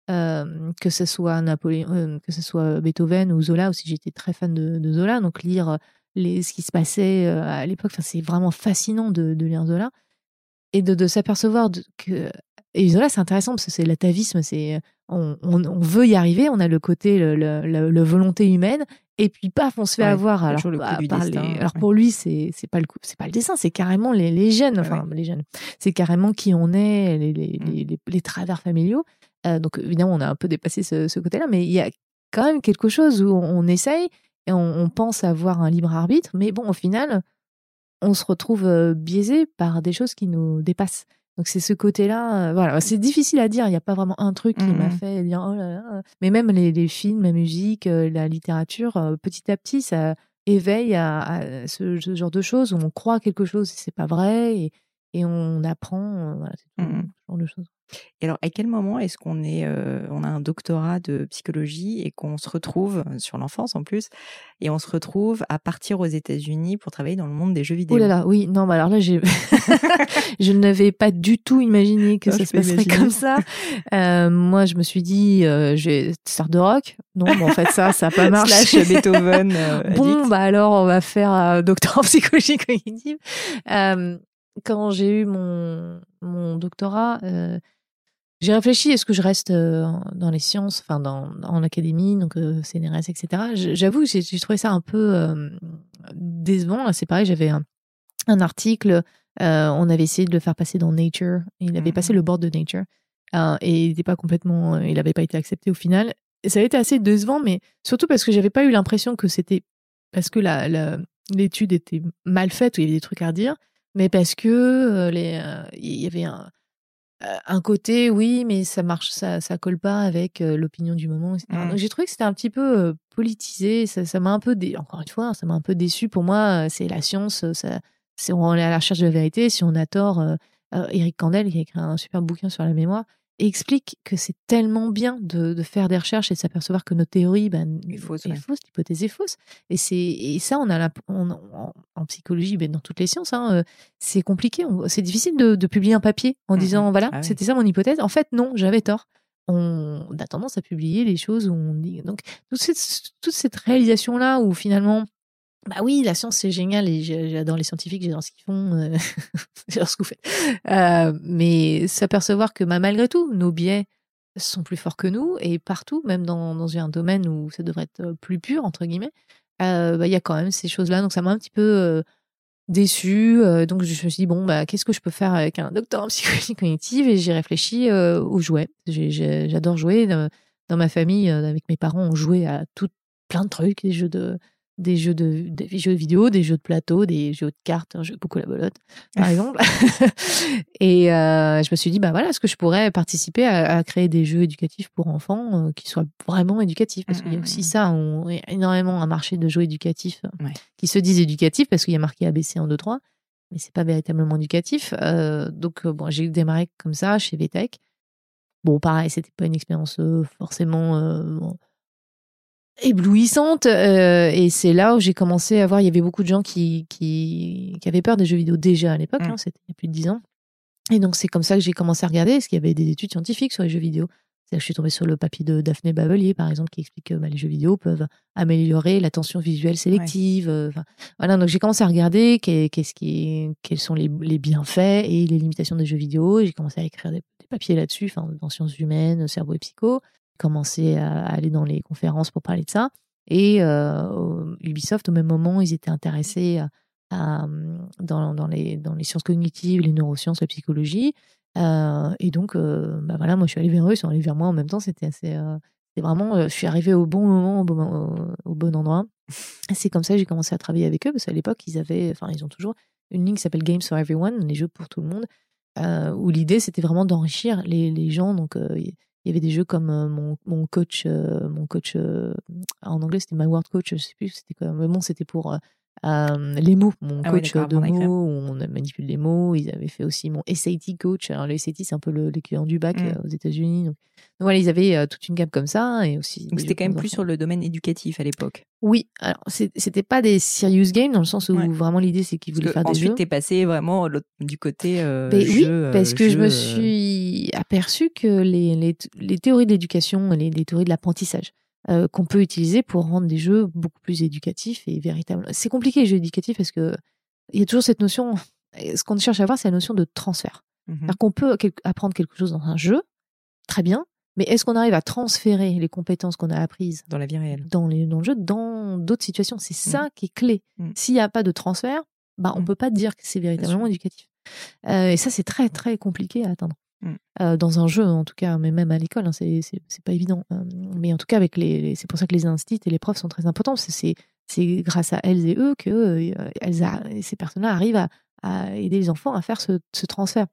Que ce soit Napoléon, que ce soit Beethoven ou Zola aussi, j'étais très fan de, de Zola, donc lire les, ce qui se passait à l'époque, enfin, c'est vraiment fascinant de, de lire Zola et de, de s'apercevoir que et Zola, c'est intéressant parce que c'est l'atavisme, c'est on, on, on veut y arriver, on a le côté, le, le, le- le volonté humaine, et puis paf, on se fait Ouais, avoir. Alors, bah, du par les- destin, alors ouais. pour lui, c'est c'est pas le coup, c'est pas le dessin, c'est carrément les, les gènes, enfin les gènes, c'est carrément qui on est, les, les, Mm. les, les- les travers familiaux. Euh, donc évidemment, on a un peu dépassé ce, ce côté-là, mais il y a quand même quelque chose où on, on essaye et on, on pense avoir un libre arbitre, mais bon, au final, on se retrouve euh, biaisé par des choses qui nous dépassent. Donc c'est ce côté-là, euh, voilà, c'est difficile à dire. Il n'y a pas vraiment un truc qui m'a Mhm. fait dire oh là là. Mais même les, les films, la musique, euh, la littérature, euh, petit à petit, ça, éveille à, ce, genre de choses où on croit quelque chose et c'est pas vrai et, et on apprend voilà, tout, mmh ce genre de choses. Et alors, à quel moment est-ce qu'on est, on a un doctorat de psychologie et qu'on se retrouve sur l'enfance en plus, et on se retrouve à partir aux États-Unis pour travailler dans le monde des jeux vidéo Oh là là, oui, non, mais alors là, j'ai, je n'avais pas du tout imaginé que ça se passerait comme ça. moi, je me suis dit, je vais star de rock. Non, mais en fait, ça, ça n'a pas marché. Slash Beethoven. bon, bah alors, on va faire doctorat en psychologie cognitive. Quand j'ai eu mon mon doctorat, j'ai réfléchi, est-ce que je reste euh, dans les sciences, enfin dans, dans l'académie, donc euh, CNRS, etc. J'avoue, j'ai trouvé ça un peu euh, décevant. C'est pareil, j'avais un, un, article, on avait essayé de le faire passer dans Nature, il avait passé mmh. le board de Nature, et il n'était pas complètement, il n'avait pas été accepté au final. Et ça a été assez décevant, mais surtout parce que j'avais pas eu l'impression que c'était parce que l'étude la, était mal faite ou il y avait des trucs à redire, mais parce que les, il y avait un un côté, oui, mais ça marche, ça, ça colle pas avec l'opinion du moment. Mmh. j'ai trouvé que c'était un petit peu politisé. Ça, m'a un peu, dé... encore une fois, ça m'a un peu déçu. Pour moi, c'est la science. Ça, c'est on est à la recherche de la vérité. Si on a tort, Eric Kandel qui a écrit un super bouquin sur la mémoire explique que c'est tellement bien de, de, faire des recherches et de s'apercevoir que nos théories ben, est fausse, l'hypothèse est fausse. Et, c'est, et ça, on a la, en psychologie, ben, dans toutes les sciences, hein, euh, c'est compliqué. c'est difficile de, de, publier un papier en mmh disant, voilà, ah c'était ça mon hypothèse. En fait, non, j'avais tort. On, a tendance à publier les choses où on dit. Donc, toute cette, toute cette réalisation-là où finalement, bah oui, la science c'est génial et j'adore les scientifiques, j'adore ce qu'ils font, euh, j'adore ce que vous faites. Euh, mais s'apercevoir que bah, malgré tout, nos biais sont plus forts que nous et partout, même dans, dans un domaine où ça devrait être euh, plus pur entre guillemets, bah, il y a quand même ces choses-là. Donc ça m'a un petit peu déçue. donc je me suis dit bon bah qu'est-ce que je peux faire avec un docteur en psychologie cognitive et j'ai réfléchi aux jouets. J'adore jouer. Dans ma famille, avec mes parents, on jouait à tout plein de trucs, des jeux de des jeux de des jeux vidéo, des jeux de plateau, des jeux de cartes, un jeu beaucoup la bolotte, par exemple. et euh, je me suis dit, bah voilà, est-ce que je pourrais participer à, créer des jeux éducatifs pour enfants euh, qui soient vraiment éducatifs? Parce qu'il y a aussi mmh, mmh, mmh. ça, on, il y a énormément un marché de jeux éducatifs euh, qui se disent éducatifs parce qu'il y a marqué ABC en 2-3, mais c'est pas véritablement éducatif. donc, bon, j'ai démarré comme ça chez VTech. Bon, pareil, c'était pas une expérience forcément éblouissante. Euh, et c'est là où j'ai commencé à voir, il y avait beaucoup de gens qui, qui, qui avaient peur des jeux vidéo déjà à l'époque, mmh. hein, c'était il y a plus de dix ans. Et donc c'est comme ça que j'ai commencé à regarder, est-ce qu'il y avait des études scientifiques sur les jeux vidéo. Je suis tombée sur le papier de Daphné Bavelier, par exemple, qui explique que bah, les jeux vidéo peuvent améliorer l'attention visuelle sélective. Euh, voilà, donc j'ai commencé à regarder qu'est-ce qui, quels sont les, les, bienfaits et les limitations des jeux vidéo. J'ai commencé à écrire des, des papiers là-dessus, dans sciences humaines, cerveau et psycho commencé à aller dans les conférences pour parler de ça. Et euh, Ubisoft, au même moment, ils étaient intéressés à, dans, dans, les, dans les sciences cognitives, les neurosciences, la psychologie. Euh, et donc, euh, bah voilà, moi, je suis allée vers eux, ils sont allés vers moi en même temps. C'était assez. vraiment. je suis arrivée au bon moment, au bon, au bon endroit. C'est comme ça que j'ai commencé à travailler avec eux, parce qu'à l'époque, ils avaient. Enfin, ils ont toujours une ligne qui s'appelle Games for Everyone, les jeux pour tout le monde, où l'idée, c'était vraiment d'enrichir les, les gens. Donc, il y avait des jeux comme mon, mon coach, mon coach en anglais c'était My Word Coach, je sais plus, c'était quoi, mais bon, c'était pour les mots, mon ah coach de mots, où on manipule les mots. Ils avaient fait aussi mon SAT coach. Alors, le SAT, c'est un peu l'équivalent du bac mmh. aux États-Unis. Donc, voilà, ils avaient toute une gamme comme ça. Et aussi donc, c'était quand même plus sur le domaine éducatif à l'époque. Oui, alors, c'était pas des serious games dans le sens où vraiment l'idée, c'est qu'ils voulaient faire des jeux. Ensuite, t'es passé vraiment du côté. Euh, oui, parce que je me suis aperçu que les, les, les théories de l'éducation, les, les théories de l'apprentissage, euh, qu'on peut utiliser pour rendre des jeux beaucoup plus éducatifs et véritables. C'est compliqué les jeux éducatifs parce que il y a toujours cette notion. Ce qu'on cherche à voir, c'est la notion de transfert. Mmh cest qu'on peut apprendre quelque chose dans un jeu, très bien, mais est-ce qu'on arrive à transférer les compétences qu'on a apprises dans la vie réelle, dans, les, dans le jeu, dans d'autres situations? C'est ça qui est clé. Mmh. S'il n'y a pas de transfert, bah, on ne peut pas dire que c'est véritablement éducatif. Euh, et ça, c'est très, très compliqué à atteindre. Mmh. Euh, dans un jeu en tout cas, mais même à l'école, hein, c'est pas évident. Euh, mais en tout cas, avec les, c'est pour ça que les instituts et les profs sont très importants. C'est grâce à elles et eux que euh, elles ces personnes-là arrivent à, à, aider les enfants à faire ce, ce transfert.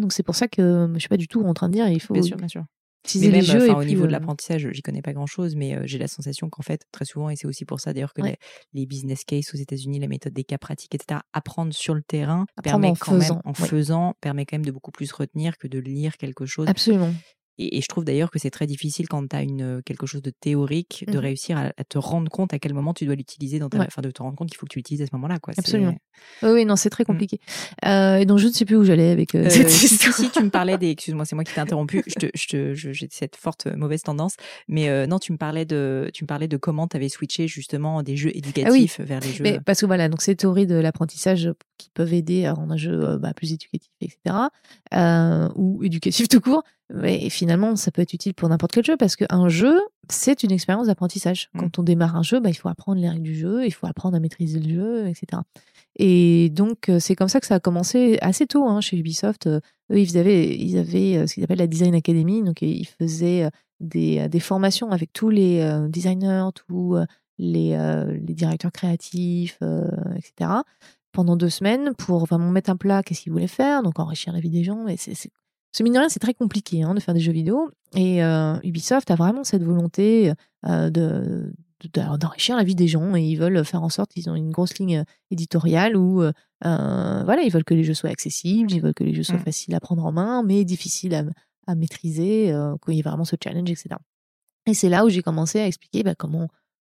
Donc c'est pour ça que je suis pas du tout en train de dire il faut. Bien sûr, bien sûr. Mais les même jeux. enfin, et au niveau de euh, l'apprentissage, j'y connais pas grand chose, mais euh, j'ai la sensation qu'en fait, très souvent, et c'est aussi pour ça d'ailleurs que Ouais. les, les business cases aux États-Unis, la méthode des cas pratiques, etc., apprendre sur le terrain Apprendre permet en quand faisant, même, en faisant, permet quand même de beaucoup plus retenir que de lire quelque chose. Absolument. Et, et je trouve d'ailleurs que c'est très difficile quand tu as une, quelque chose de théorique de Mhm. réussir à, à te rendre compte à quel moment tu dois l'utiliser dans ta, Ouais. enfin de te rendre compte qu'il faut que tu l'utilises à ce moment-là, quoi. Absolument. Oui, oui, non, c'est très Mm. compliqué. Euh, et donc, je ne sais plus où j'allais avec euh, Euh, cette si, si, histoire. si, tu me parlais des. Excuse-moi, c'est moi qui t'ai interrompu. Je te, je te, j'ai cette forte euh, mauvaise tendance. Mais euh, non, tu me parlais de, tu me parlais de comment tu avais switché justement des jeux éducatifs vers les jeux. Ah Mais parce que voilà, donc ces théories de l'apprentissage qui peuvent aider à rendre un jeu euh, bah, plus éducatif, etc. euh, ou éducatif tout court. Mais finalement, ça peut être utile pour n'importe quel jeu parce qu'un jeu, c'est une expérience d'apprentissage. Mm. Quand on démarre un jeu, bah, il faut apprendre les règles du jeu, il faut apprendre à maîtriser le jeu, etc. Et donc, euh, c'est comme ça que ça a commencé assez tôt hein, chez Ubisoft. Euh, Eux, ils avaient, ils avaient euh, ce qu'ils appellent la Design Academy. Donc, ils faisaient des, des formations avec tous les designers, tous les, les directeurs créatifs, etc. pendant deux semaines pour vraiment mettre un plat qu'est-ce qu'ils voulaient faire, donc enrichir la vie des gens. Et c'est... Ce mine de rien, c'est très compliqué hein, de faire des jeux vidéo. Et euh, Ubisoft a vraiment cette volonté euh, de, de- d'enrichir la vie des gens et ils veulent faire en sorte qu'ils ont une grosse ligne éditoriale où euh, euh, voilà, ils veulent que les jeux soient accessibles, ils veulent que les jeux soient Mm. faciles à prendre en main, mais difficiles à, à maîtriser, euh, qu'il y ait vraiment ce challenge, etc. Et c'est là où j'ai commencé à expliquer bah, comment,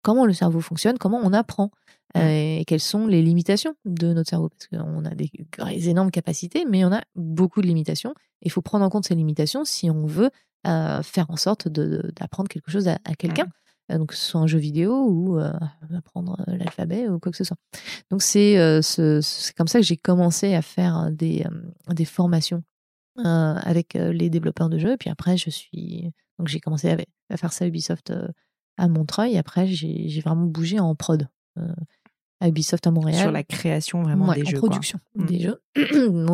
comment le cerveau fonctionne, comment on apprend euh, et quelles sont les limitations de notre cerveau? Parce qu'on a des, des énormes capacités, mais on a beaucoup de limitations. Il faut prendre en compte ces limitations si on veut euh, faire en sorte d'apprendre quelque chose à, à quelqu'un. Euh, Donc, que ce soit un jeu vidéo ou euh, apprendre euh, l'alphabet ou quoi que ce soit. Donc, c'est euh, ce- c'est comme ça que j'ai commencé à faire des, euh, des formations euh, avec euh, les développeurs de jeux. Et puis après, je suis. Donc, j'ai commencé à, à faire ça à Ubisoft euh, à Montreuil. Et après, j'ai vraiment bougé en prod euh, à Ubisoft à Montréal. sur la création vraiment Ouais, des en jeux. quoi. production Mm. des jeux. oui,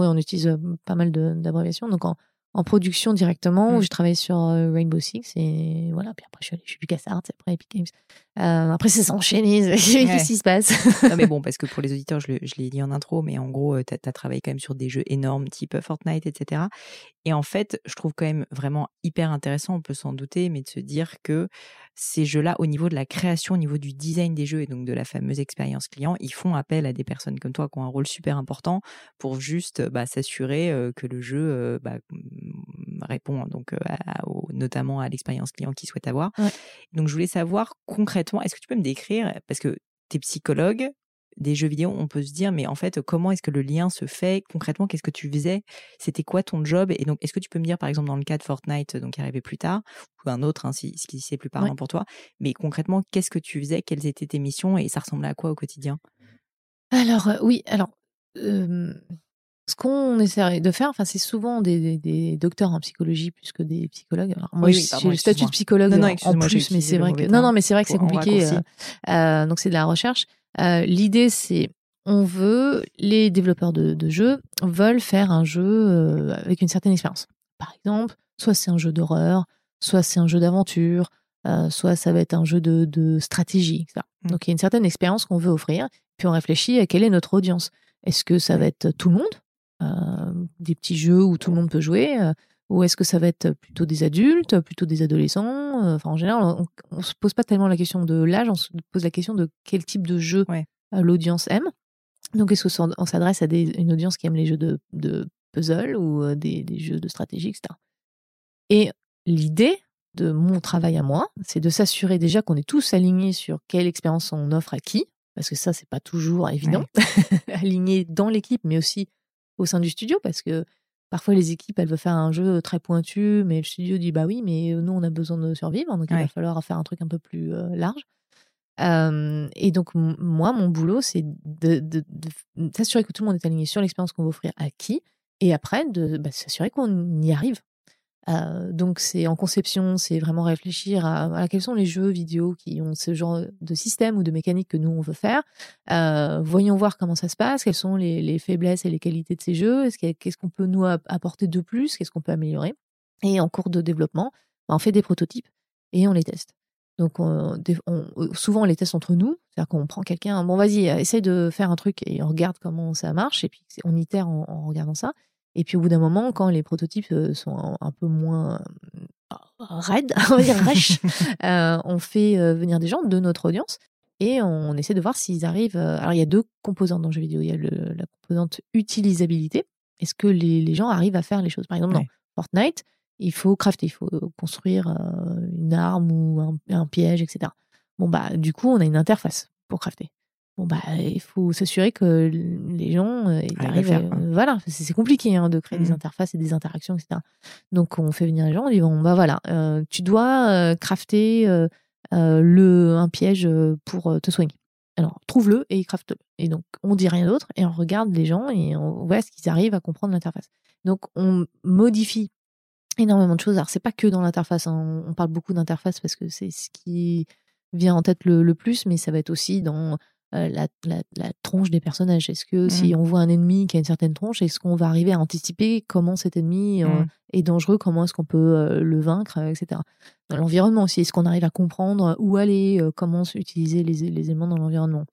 on utilise euh, pas mal d'abréviations. Donc en, en production directement, Mm. j'ai travaillé sur euh, Rainbow Six et voilà. Puis après, je suis allée chez LucasArts, après Epic Games. Euh, après, ça s'est enchaîné. Qu'est-ce qui se passe non mais bon, parce que pour les auditeurs, je, l'ai dit en intro, mais en gros, tu as, travaillé quand même sur des jeux énormes, type Fortnite, etc. Et en fait, je trouve quand même vraiment hyper intéressant, on peut s'en douter, mais de se dire que ces jeux-là, au niveau de la création, au niveau du design des jeux et donc de la fameuse expérience client, ils font appel à des personnes comme toi qui ont un rôle super important pour juste bah, s'assurer euh, que le jeu euh, bah, mm, répond donc euh, à- au- notamment à l'expérience client qu'ils souhaitent avoir. Ouais. Donc je voulais savoir concrètement, est-ce que tu peux me décrire, parce que tu es psychologue, des jeux vidéo, on peut se dire, mais en fait, comment est-ce que le lien se fait? Concrètement Qu'est-ce que tu faisais? C'était quoi ton job? Et donc, est-ce que tu peux me dire, par exemple, dans le cas de Fortnite, donc qui arrivait plus tard, ou un autre, hein, si, si c'est plus parlant Ouais. pour toi, mais concrètement, qu'est-ce que tu faisais? Quelles étaient tes missions? Et ça ressemblait à quoi au quotidien? Alors euh, oui, alors euh, ce qu'on essaie de faire, enfin c'est souvent des, des- des docteurs en psychologie plus que des psychologues. Alors, moi, Oui, j'ai oui, pardon, le statut de psychologue Non, non, en- j'ai plus, mais c'est vrai que non, non, mais c'est vrai que c'est compliqué. euh, euh, donc c'est de la recherche. Euh, L'idée c'est on veut les développeurs de, de jeux veulent faire un jeu euh, avec une certaine expérience. Par exemple, soit c'est un jeu d'horreur, soit c'est un jeu d'aventure, euh, soit ça va être un jeu de, de stratégie, etc. Mm. Donc il y a une certaine expérience qu'on veut offrir, puis on réfléchit à quelle est notre audience. Est-ce que ça va être tout le monde, euh, des petits jeux où tout le monde peut jouer, euh, ou est-ce que ça va être plutôt des adultes, plutôt des adolescents euh, Enfin, en général, on, on se pose pas tellement la question de l'âge, on se pose la question de quel type de jeu Ouais. euh, l'audience aime. Donc, est-ce qu'on s'adresse à des- une audience qui aime les jeux de, de puzzle ou euh, des, des jeux de stratégie, etc. Et l'idée de mon travail à moi, c'est de s'assurer déjà qu'on est tous alignés sur quelle expérience on offre à qui, parce que ça, c'est pas toujours évident, aligné dans l'équipe, mais aussi au sein du studio, parce que parfois les équipes, elles veulent faire un jeu très pointu, mais le studio dit bah oui, mais nous, on a besoin de survivre, donc il va falloir faire un truc un peu plus euh, large. Euh, et donc, moi, mon boulot, c'est de, de- de s'assurer que tout le monde est aligné sur l'expérience qu'on va offrir à qui, et après, de bah, s'assurer qu'on y arrive. Euh, donc, c'est en conception, c'est vraiment réfléchir à, voilà, quels sont les jeux vidéo qui ont ce genre de système ou de mécanique que nous, on veut faire. Euh, voyons voir comment ça se passe, quelles sont les, les faiblesses et les qualités de ces jeux, qu'est-ce qu'on peut nous app- apporter de plus, qu'est-ce qu'on peut améliorer. Et en cours de développement, bah, on fait des prototypes et on les teste. Donc, souvent, on les teste entre nous. C'est-à-dire qu'on prend quelqu'un, bon, vas-y, euh, essaye de faire un truc et on regarde comment ça marche. Et puis, on itère en regardant ça. Et puis, au bout d'un moment, quand les prototypes euh, sont un, un peu moins euh, raide, on va dire rêche. on fait venir des gens de notre audience et on essaie de voir s'ils arrivent. Alors, il y a deux composantes dans le jeu vidéo. Il y a la composante utilisabilité. Est-ce que les, gens arrivent à faire les choses? Par exemple, dans Fortnite, il faut crafter, il faut construire une arme ou un, piège, etc. Bon, bah, du coup, on a une interface pour crafter. Bon, bah, il faut s'assurer que les gens ils arrivent. À voilà, c'est compliqué hein, de créer des mmh. interfaces et des interactions, etc. Donc, on fait venir les gens, on dit bon, bah voilà, tu dois crafter le, un piège pour te soigner. Alors, trouve-le et crafte-le. Et donc, on dit rien d'autre et on regarde les gens et on voit ce qu'ils arrivent à comprendre l'interface. Donc, on modifie énormément de choses. Alors, c'est pas que dans l'interface. Hein. On parle beaucoup d'interface parce que c'est ce qui vient en tête le, plus, mais ça va être aussi dans la, tronche des personnages. Est-ce que si mmh. on voit un ennemi qui a une certaine tronche, est-ce qu'on va arriver à anticiper comment cet ennemi mmh. est dangereux, comment est-ce qu'on peut le vaincre, etc. Dans l'environnement aussi, est-ce qu'on arrive à comprendre où aller, comment utiliser les, éléments dans l'environnement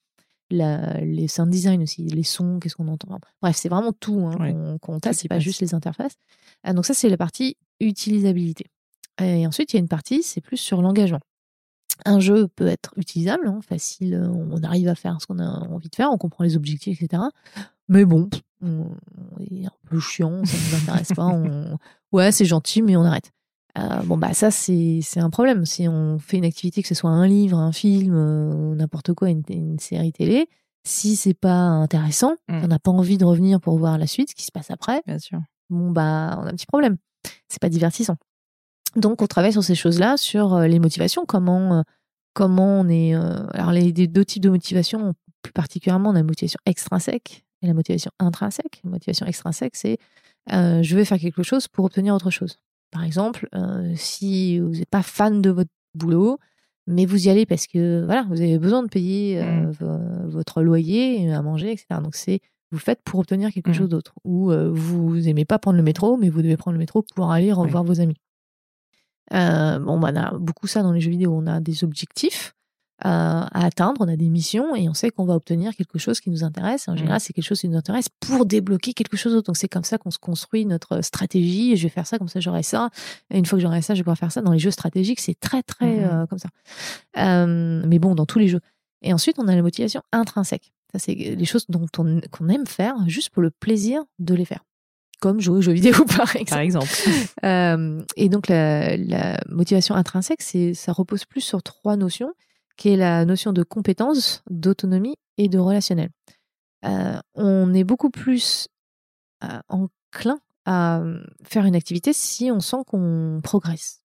les sound design aussi, les sons, qu'est-ce qu'on entend. Bref, c'est vraiment tout hein, qu'on qu c'est pas juste les interfaces. Ah, donc ça, c'est la partie utilisabilité. Et ensuite, il y a une partie, c'est plus sur l'engagement un jeu peut être utilisable, hein, facile, euh, on arrive à faire ce qu'on a envie de faire, on comprend les objectifs, etc. Mais bon, on, est un peu chiant, ça ne nous intéresse pas. Ouais, c'est gentil, mais on arrête. Euh, bon, bah ça, c'est un problème. Si on fait une activité, que ce soit un livre, un film, euh, n'importe quoi, une, série télé, si c'est pas intéressant, mmh. on n'a pas envie de revenir pour voir la suite, ce qui se passe après, Bien sûr. bon, bah, on a un petit problème. C'est pas divertissant. Donc, on travaille sur ces choses-là, sur euh, les motivations, comment, euh, comment on est. Euh, alors, les, deux types de motivation, plus particulièrement, on a la motivation extrinsèque et la motivation intrinsèque. La motivation extrinsèque, c'est je vais faire quelque chose pour obtenir autre chose. Par exemple, si vous n'êtes pas fan de votre boulot, mais vous y allez parce que voilà, vous avez besoin de payer mmh. votre loyer, à manger, etc. Donc, c'est vous le faites pour obtenir quelque mmh. chose d'autre. Ou vous n'aimez pas prendre le métro, mais vous devez prendre le métro pour aller revoir vos amis. Euh, bon, bah, on a beaucoup ça dans les jeux vidéo. On a des objectifs euh, à atteindre, on a des missions et on sait qu'on va obtenir quelque chose qui nous intéresse. En mmh. général, c'est quelque chose qui nous intéresse pour débloquer quelque chose d'autre. Donc, c'est comme ça qu'on se construit notre stratégie. Je vais faire ça, comme ça, j'aurai ça. Et une fois que j'aurai ça, je vais pouvoir faire ça. Dans les jeux stratégiques, c'est très, très mmh. euh, comme ça. mais bon, dans tous les jeux. Et ensuite, on a la motivation intrinsèque. Ça, c'est les choses dont on, qu'on aime faire juste pour le plaisir de les faire comme jouer aux jeux vidéo par exemple. Par exemple. Euh, et donc la, motivation intrinsèque, c'est ça repose plus sur trois notions, qui est la notion de compétence, d'autonomie et de relationnel. Euh, on est beaucoup plus euh, enclin à faire une activité si on sent qu'on progresse.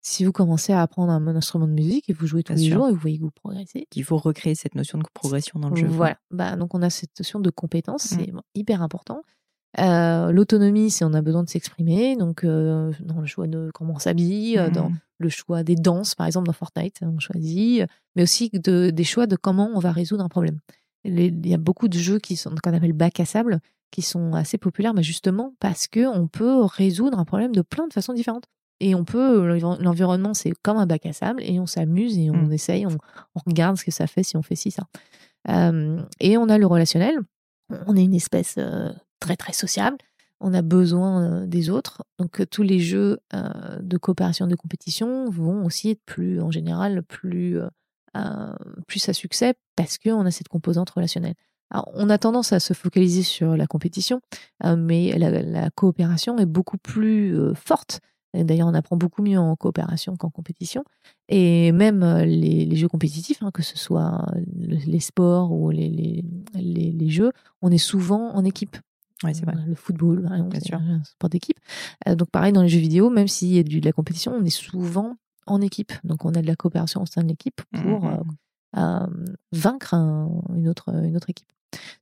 Si vous commencez à apprendre un instrument de musique et vous jouez tous les jours et vous voyez que vous progressez. Il faut recréer cette notion de progression dans le jeu. Voilà. Bah, donc on a cette notion de compétence, c'est mmh. hyper important. Euh, l'autonomie, c'est on a besoin de s'exprimer, donc euh, dans le choix de comment on s'habille, euh, dans mmh. le choix des danses, par exemple dans Fortnite, on choisit, mais aussi de, des choix de comment on va résoudre un problème. Il y a beaucoup de jeux qui sont qu'on appelle bac à sable, qui sont assez populaires, mais justement parce que on peut résoudre un problème de plein de façons différentes. Et on peut, l'environnement, c'est comme un bac à sable, et on s'amuse et on mmh. essaye, on, on, regarde ce que ça fait si on fait ci, ça. et on a le relationnel. On est une espèce très très sociable. On a besoin des autres. Donc tous les jeux de coopération, de compétition vont aussi être plus, en général, plus, plus à succès parce qu'on a cette composante relationnelle. Alors, on a tendance à se focaliser sur la compétition, mais la, coopération est beaucoup plus forte. D'ailleurs, on apprend beaucoup mieux en coopération qu'en compétition. Et même les, jeux compétitifs, hein, que ce soit les sports ou les, les, jeux, on est souvent en équipe. C'est vrai. Le football, par exemple, c'est un sport d'équipe. Euh, donc pareil, dans les jeux vidéo, même s'il y a de la compétition, on est souvent en équipe. Donc on a de la coopération au sein de l'équipe mmh, pour mmh, euh, mmh. vaincre une, autre, une autre équipe.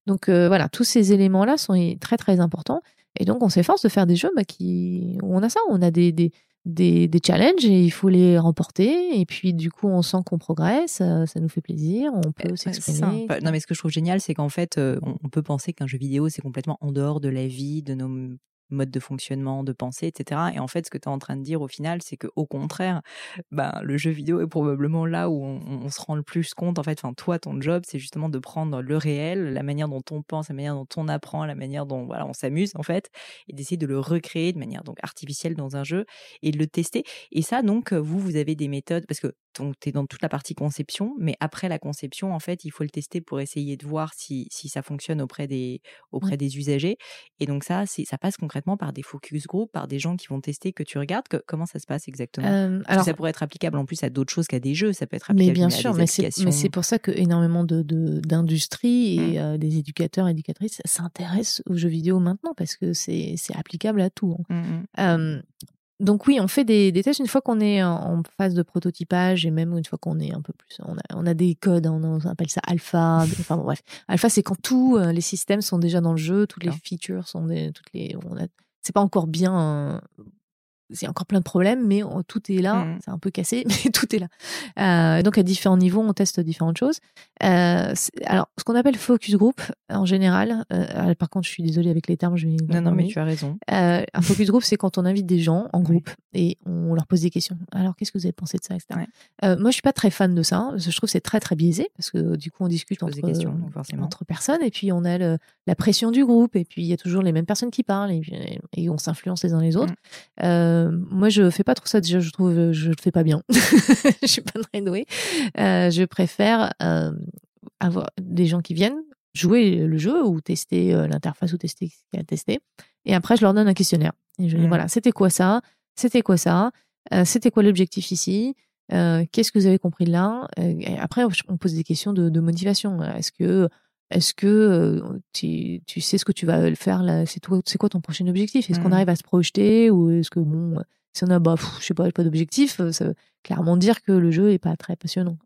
Donc euh, voilà, tous ces éléments-là sont très très importants. Et donc on s'efforce de faire des jeux bah, qui... où on a ça, où on a des, des, des, des, challenges et il faut les remporter. Et puis, du coup, on sent qu'on progresse, euh, ça nous fait plaisir, on peut s'exprimer. Non, mais ce que je trouve génial, c'est qu'en fait, euh, on peut penser qu'un jeu vidéo, c'est complètement en dehors de la vie, de nos mode de fonctionnement, de pensée, etc. Et en fait, ce que tu es en train de dire au final, c'est que au contraire, ben, le jeu vidéo est probablement là où on, se rend le plus compte. En fait, enfin, toi, ton job, c'est justement de prendre le réel, la manière dont on pense, la manière dont on apprend, la manière dont voilà, on s'amuse, en fait, et d'essayer de le recréer de manière donc artificielle dans un jeu et de le tester. Et ça, donc, vous, vous avez des méthodes, parce que tu es dans toute la partie conception, mais après la conception, en fait, il faut le tester pour essayer de voir si, si ça fonctionne auprès des, auprès des usagers. Et donc ça, ça passe concrètement par des focus group, par des gens qui vont tester, que tu regardes? Que, comment ça se passe exactement? Alors, Ça pourrait être applicable en plus à d'autres choses qu'à des jeux, ça peut être applicable mais bien à sûr, mais c'est pour ça que énormément d'industries de, de, et mmh. des éducateurs, éducatrices s'intéressent aux jeux vidéo maintenant, parce que c'est applicable à tout. Hein. Mmh donc oui, on fait des, tests une fois qu'on est en, phase de prototypage et même une fois qu'on est un peu plus, on a, des codes, on, appelle ça alpha. enfin bon, bref, alpha c'est quand tous euh, les systèmes sont déjà dans le jeu, toutes les features sont des, toutes les, c'est pas encore bien il y a encore plein de problèmes, mais tout est là. Mmh. C'est un peu cassé, mais tout est là. Euh, donc à différents niveaux, on teste différentes choses. Euh, alors, ce qu'on appelle focus group, en général, euh, par contre, je suis désolée avec les termes, je vais. Non, non, mais tu as raison. un focus group, c'est quand on invite des gens en groupe et on leur pose des questions. Alors, qu'est-ce que vous avez pensé de ça, etc. moi, je suis pas très fan de ça. Je trouve que c'est très très biaisé parce que du coup, on discute entre, personnes et puis on a la pression du groupe et puis il y a toujours les mêmes personnes qui parlent et, on s'influence les uns les autres. Mmh. Euh, moi, je fais pas trop ça. Déjà, je trouve, euh, je le fais pas bien. je suis pas très douée. Euh, je préfère avoir des gens qui viennent jouer le jeu ou tester l'interface ou tester ce qu'il y a à tester. Et après, je leur donne un questionnaire. Et je dis, mmh. voilà, c'était quoi ça? C'était quoi ça? C'était quoi l'objectif ici? Qu'est-ce que vous avez compris là? Et Après, on pose des questions de, de motivation. Est-ce que est-ce que tu, sais ce que tu vas faire là C'est c'est quoi ton prochain objectif? Est-ce qu'on mmh. arrive à se projeter ou est-ce que bon, si on a bah, je sais pas, pas d'objectif, ça veut clairement dire que le jeu est pas très passionnant.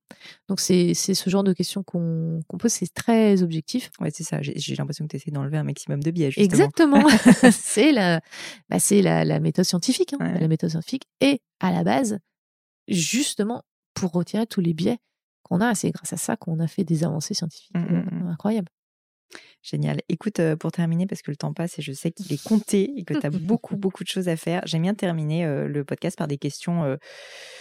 Donc c'est ce genre de questions qu'on pose, c'est très objectif. Ouais, c'est ça. J'ai l'impression que tu essaies d'enlever un maximum de biais. Exactement. c'est la, bah, c'est la, méthode scientifique. Hein. La méthode scientifique est à la base justement pour retirer tous les biais qu'on a. C'est grâce à ça qu'on a fait des avancées scientifiques mmh, mmh, mmh. incroyables. Génial. Écoute, euh, pour terminer, parce que le temps passe et je sais qu'il est compté et que tu as beaucoup, beaucoup de choses à faire, j'aime bien terminer euh, le podcast par des questions euh,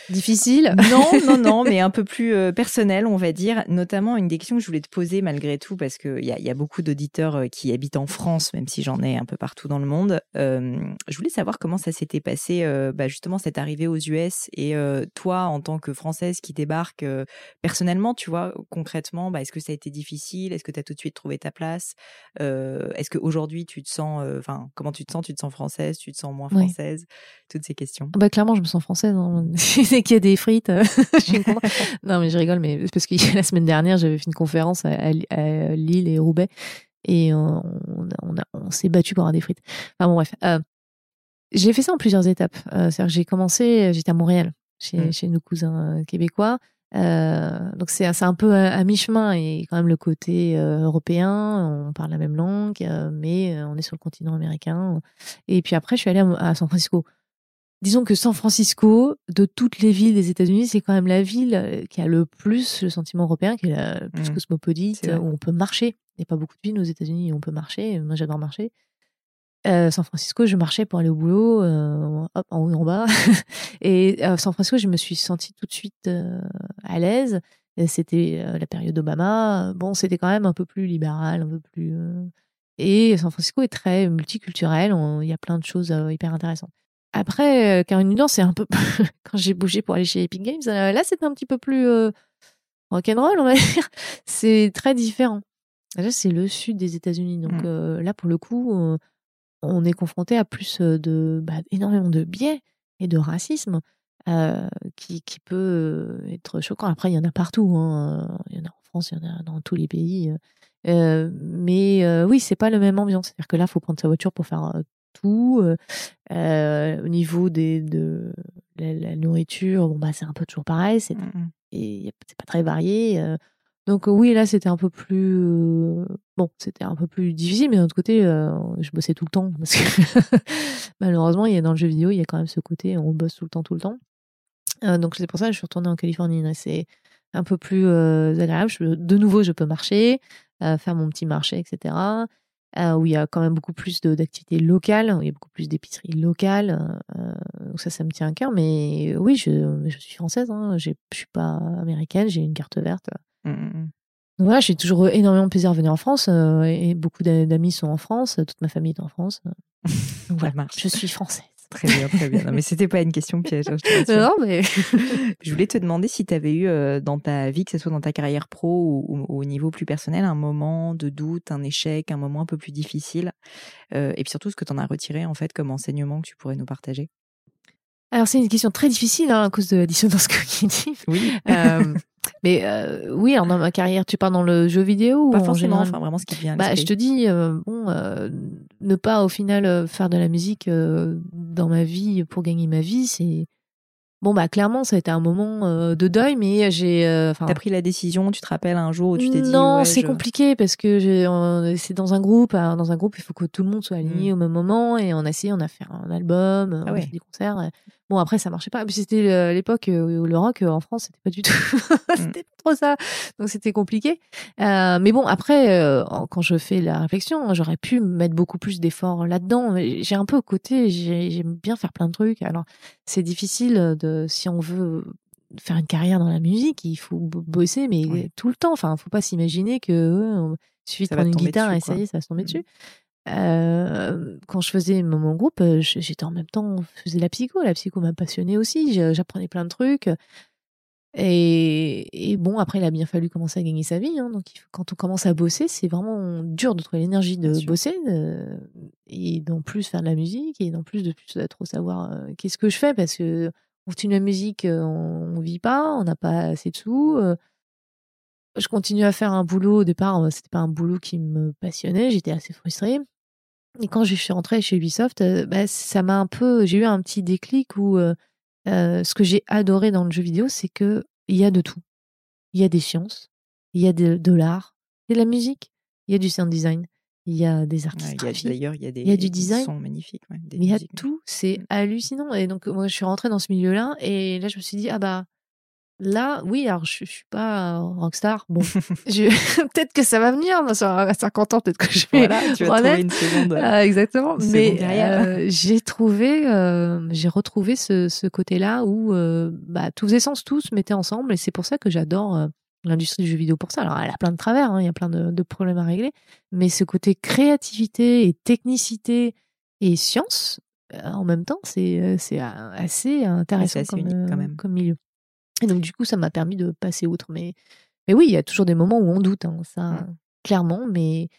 difficiles. Non, non, non, mais un peu plus personnelles, on va dire. Notamment une des questions que je voulais te poser malgré tout, parce qu'il y a, y a beaucoup d'auditeurs qui habitent en France, même si j'en ai un peu partout dans le monde. je voulais savoir comment ça s'était passé, bah, justement, cette arrivée aux US et toi, en tant que Française qui débarque personnellement, tu vois, concrètement, bah, est-ce que ça a été difficile? Est-ce que tu as tout de suite trouvé ta place? Est-ce qu'aujourd'hui, tu te sens, enfin, comment tu te sens? Tu te sens française? Tu te sens moins française? Toutes ces questions. Bah, clairement, je me sens française. Hein. Dès qu'il y a des frites, je suis Non, mais je rigole, mais parce que la semaine dernière, j'avais fait une conférence à, Lille et Roubaix et on, on, s'est battu pour avoir des frites. Enfin bon, bref. j'ai fait ça en plusieurs étapes. C'est-à-dire que j'ai commencé, j'étais à Montréal, chez, mmh. chez nos cousins québécois. Euh, donc c'est un peu à, mi-chemin et quand même le côté euh, européen, on parle la même langue, euh, mais on est sur le continent américain. Et puis après, je suis allée à, San Francisco. Disons que San Francisco, de toutes les villes des États-Unis, c'est quand même la ville qui a le plus le sentiment européen, qui est la plus mmh. cosmopolite, où on peut marcher. Il n'y a pas beaucoup de villes aux États-Unis où on peut marcher. Moi, j'adore marcher. Euh, San Francisco, je marchais pour aller au boulot, euh, hop, en haut et en bas. et à San Francisco, je me suis sentie tout de suite euh, à l'aise. C'était la période Obama. Bon, c'était quand même un peu plus libéral, un peu plus. Et San Francisco est très multiculturel. Il y a plein de choses hyper intéressantes. Après, Caroline c'est un peu. quand j'ai bougé pour aller chez Epic Games, là, c'était un petit peu plus rock'n'roll, on va dire. C'est très différent. Là, c'est le sud des États-Unis. Donc mmh. là, pour le coup on est confronté à plus de bah, énormément de biais et de racisme qui, qui, peut être choquant. Après, il y en a partout. Hein, il y en a en France, il y en a dans tous les pays. mais oui, c'est pas la même ambiance. C'est-à-dire que là, il faut prendre sa voiture pour faire tout. au niveau des, de la, nourriture, bon, bah, c'est un peu toujours pareil. C'est mmh c'est pas très varié. Donc oui, là c'était un peu plus bon, c'était un peu plus difficile, mais d'un autre côté, je bossais tout le temps parce que malheureusement, il y a dans le jeu vidéo, il y a quand même ce côté, on bosse tout le temps, tout le temps. donc c'est pour ça que je suis retournée en Californie. C'est un peu plus agréable. de nouveau, je peux marcher, faire mon petit marché, etc. où il y a quand même beaucoup plus d'activités locales, où il y a beaucoup plus d'épiceries locales. donc ça, ça me tient à cœur. Mais oui, je, je suis française, hein, je suis pas américaine, j'ai une carte verte. Mmh, mmh, mmh. Donc voilà, j'ai toujours énormément de plaisir à venir en France et beaucoup d'amis sont en France, toute ma famille est en France. Donc voilà, je suis française. Très bien, très bien. Non, mais c'était pas une question piège. Hein, non, mais. je voulais te demander si tu avais eu euh, dans ta vie, que ce soit dans ta carrière pro ou, au niveau plus personnel, un moment de doute, un échec, un moment un peu plus difficile. Euh, et puis surtout, ce que tu en as retiré en fait comme enseignement que tu pourrais nous partager? Alors, c'est une question très difficile hein, à cause de la dissonance cognitive. Oui. Euh, mais euh, oui, dans ma carrière, tu parles dans le jeu vidéo Pas ou forcément, en enfin vraiment ce qui vient. Bah, je te dis, euh, bon, ne pas au final faire de la musique dans ma vie pour gagner ma vie, c'est Bon, bah, clairement, ça a été un moment euh, de deuil, mais j'ai. Euh, T'as pris la décision, tu te rappelles un jour où tu t'es dit. Non, c'est compliqué parce que c'est dans un groupe. Dans un groupe, il faut que tout le monde soit aligné mmh. au même moment. Et on a essayé, on a fait un album, ah on a fait des concerts. Bon, après, ça marchait pas. C'était l'époque où le rock en France, c'était pas du tout. Mmh. c'était pas trop ça. Donc, c'était compliqué. Euh, mais bon, après, quand je fais la réflexion, j'aurais pu mettre beaucoup plus d'efforts là-dedans. J'ai un peu côté, j'aime bien faire plein de trucs. Alors, c'est difficile de, si on veut faire une carrière dans la musique, il faut bosser, mais tout le temps. Enfin, faut pas s'imaginer que il suffit de prendre une guitare et ça y est, ça va se tomber mmh. dessus. Euh, quand je faisais mon, groupe, j'étais en même temps, je faisais la psycho. La psycho m'a passionnée aussi. J'apprenais plein de trucs. Et, bon, après, il a bien fallu commencer à gagner sa vie. Hein, donc, quand on commence à bosser, c'est vraiment dur de trouver l'énergie de bosser et d'en plus faire de la musique et d'en plus de plus trop savoir qu'est-ce que je fais parce que on continue la musique, on, vit pas, on n'a pas assez de sous. je continue à faire un boulot. Au départ, c'était pas un boulot qui me passionnait. J'étais assez frustrée. Et quand je suis rentrée chez Ubisoft, bah, ça m'a un peu. J'ai eu un petit déclic où ce que j'ai adoré dans le jeu vidéo, c'est que il y a de tout. Il y a des sciences, il y a de, l'art, il y a de la musique, il y a du sound design, il y a des artistes. D'ailleurs, il y a des, du design. Sons magnifiques. il y a tout, c'est mmh. hallucinant. Et donc, moi, je suis rentrée dans ce milieu-là, et là, je me suis dit, ah bah, Là, oui, alors je, je suis pas rockstar. Bon, peut-être que ça va venir à 50 ans, peut-être que je vais. Voilà, tu vas trouver une seconde. Ah, exactement. Mais euh, j'ai trouvé, euh, j'ai retrouvé ce, ce côté-là où euh, bah, tous les sens, tous se mettaient ensemble, et c'est pour ça que j'adore l'industrie du jeu vidéo pour ça. Alors, elle a plein de travers, hein, il y a plein de, de, problèmes à régler, mais ce côté créativité et technicité et science, en même temps, c'est c'est assez intéressant comme, unique, quand même. comme milieu. Et donc, du coup, ça m'a permis de passer outre. Mais, mais oui, il y a toujours des moments où on doute, hein, ça, mmh. clairement. Mais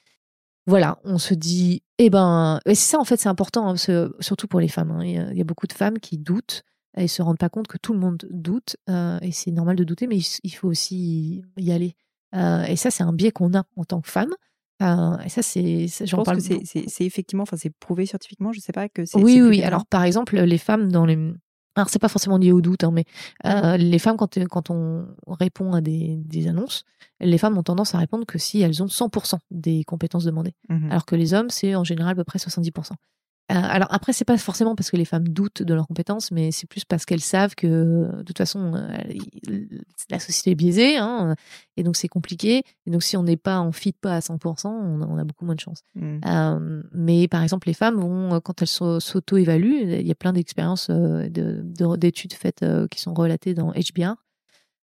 voilà, on se dit, eh ben, et c'est ça, en fait, c'est important, hein, surtout pour les femmes. Hein. il, y a, beaucoup de femmes qui doutent et se rendent pas compte que tout le monde doute. Euh, et c'est normal de douter, mais il, faut aussi y aller. Euh, et ça, c'est un biais qu'on a en tant que femme. Euh, et ça, c'est, j'en parle. c'est effectivement, enfin, c'est prouvé scientifiquement. Je sais pas que c'est. Oui, oui. Alors, par exemple, les femmes dans les alors c'est pas forcément lié au doute, hein, mais euh, les femmes quand, quand on répond à des, des, annonces, les femmes ont tendance à répondre que si elles ont 100% des compétences demandées, mmh alors que les hommes c'est en général à peu près 70%. Euh, alors après, c'est pas forcément parce que les femmes doutent de leurs compétences, mais c'est plus parce qu'elles savent que de toute façon euh, la société est biaisée, hein, et donc c'est compliqué. Et donc si on n'est pas, on fit pas à 100%, on a, beaucoup moins de chance. Mmh. Euh, mais par exemple, les femmes vont, quand elles s'auto-évaluent, il y a plein d'expériences d'études faites qui sont relatées dans HBR.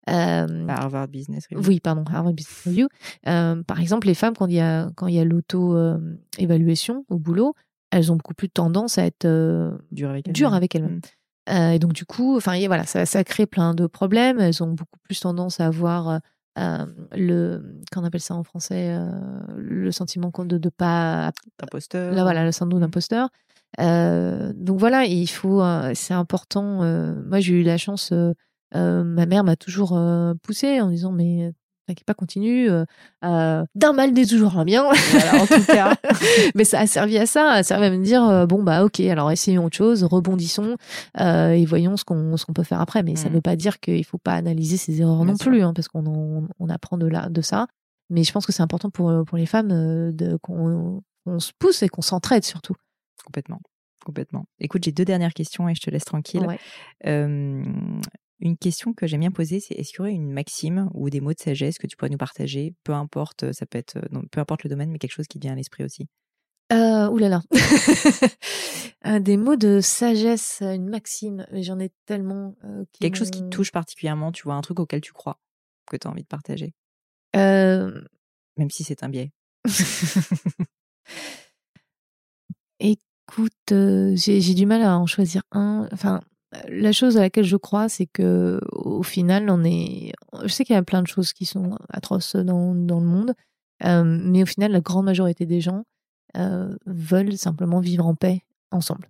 Harvard Business Review. Oui, pardon, Harvard Business Review. par exemple, les femmes, quand il y a, quand il y a l'auto-évaluation au boulot, elles ont beaucoup plus tendance à être euh, dures avec elles-mêmes. Mmh. Euh, et donc du coup, enfin voilà, ça, ça, crée plein de problèmes. Elles ont beaucoup plus tendance à avoir euh, le, qu'on appelle ça en français, le sentiment de ne pas imposteur. Là voilà, le syndrome mmh. d'imposteur. donc voilà, il faut, c'est important. moi, j'ai eu la chance. ma mère m'a toujours poussé en disant mais qui pas, continue. Euh, euh, d'un mal n'est toujours un bien. en tout cas. Mais ça a servi à ça, ça a servi à me dire euh, bon bah ok, alors essayons autre chose, rebondissons et voyons ce qu'on qu'on peut faire après. Mais ça ne mm. veut pas dire qu'il faut pas analyser ses erreurs non plus, hein, parce qu'on on apprend de là de ça. Mais je pense que c'est important pour pour les femmes qu'on se pousse et qu'on s'entraide surtout. Complètement. Complètement. Écoute, j'ai deux dernières questions et je te laisse tranquille. Une question que j'aime bien poser, c'est est-ce qu'il y aurait une maxime ou des mots de sagesse que tu pourrais nous partager Peu importe, ça peut être, peu importe le domaine, mais quelque chose qui vient à l'esprit aussi? Euh, ouh là là. des mots de sagesse, une maxime, mais j'en ai tellement. euh, qui Quelque chose qui te touche particulièrement, tu vois, un truc auquel tu crois, que tu as envie de partager, Euh, même si c'est un biais. Écoute, euh, j'ai j'ai du mal à en choisir un. Enfin, la chose à laquelle je crois, c'est que au final, on est. Je sais qu'il y a plein de choses qui sont atroces dans, dans le monde, euh, mais au final, la grande majorité des gens euh, veulent simplement vivre en paix ensemble.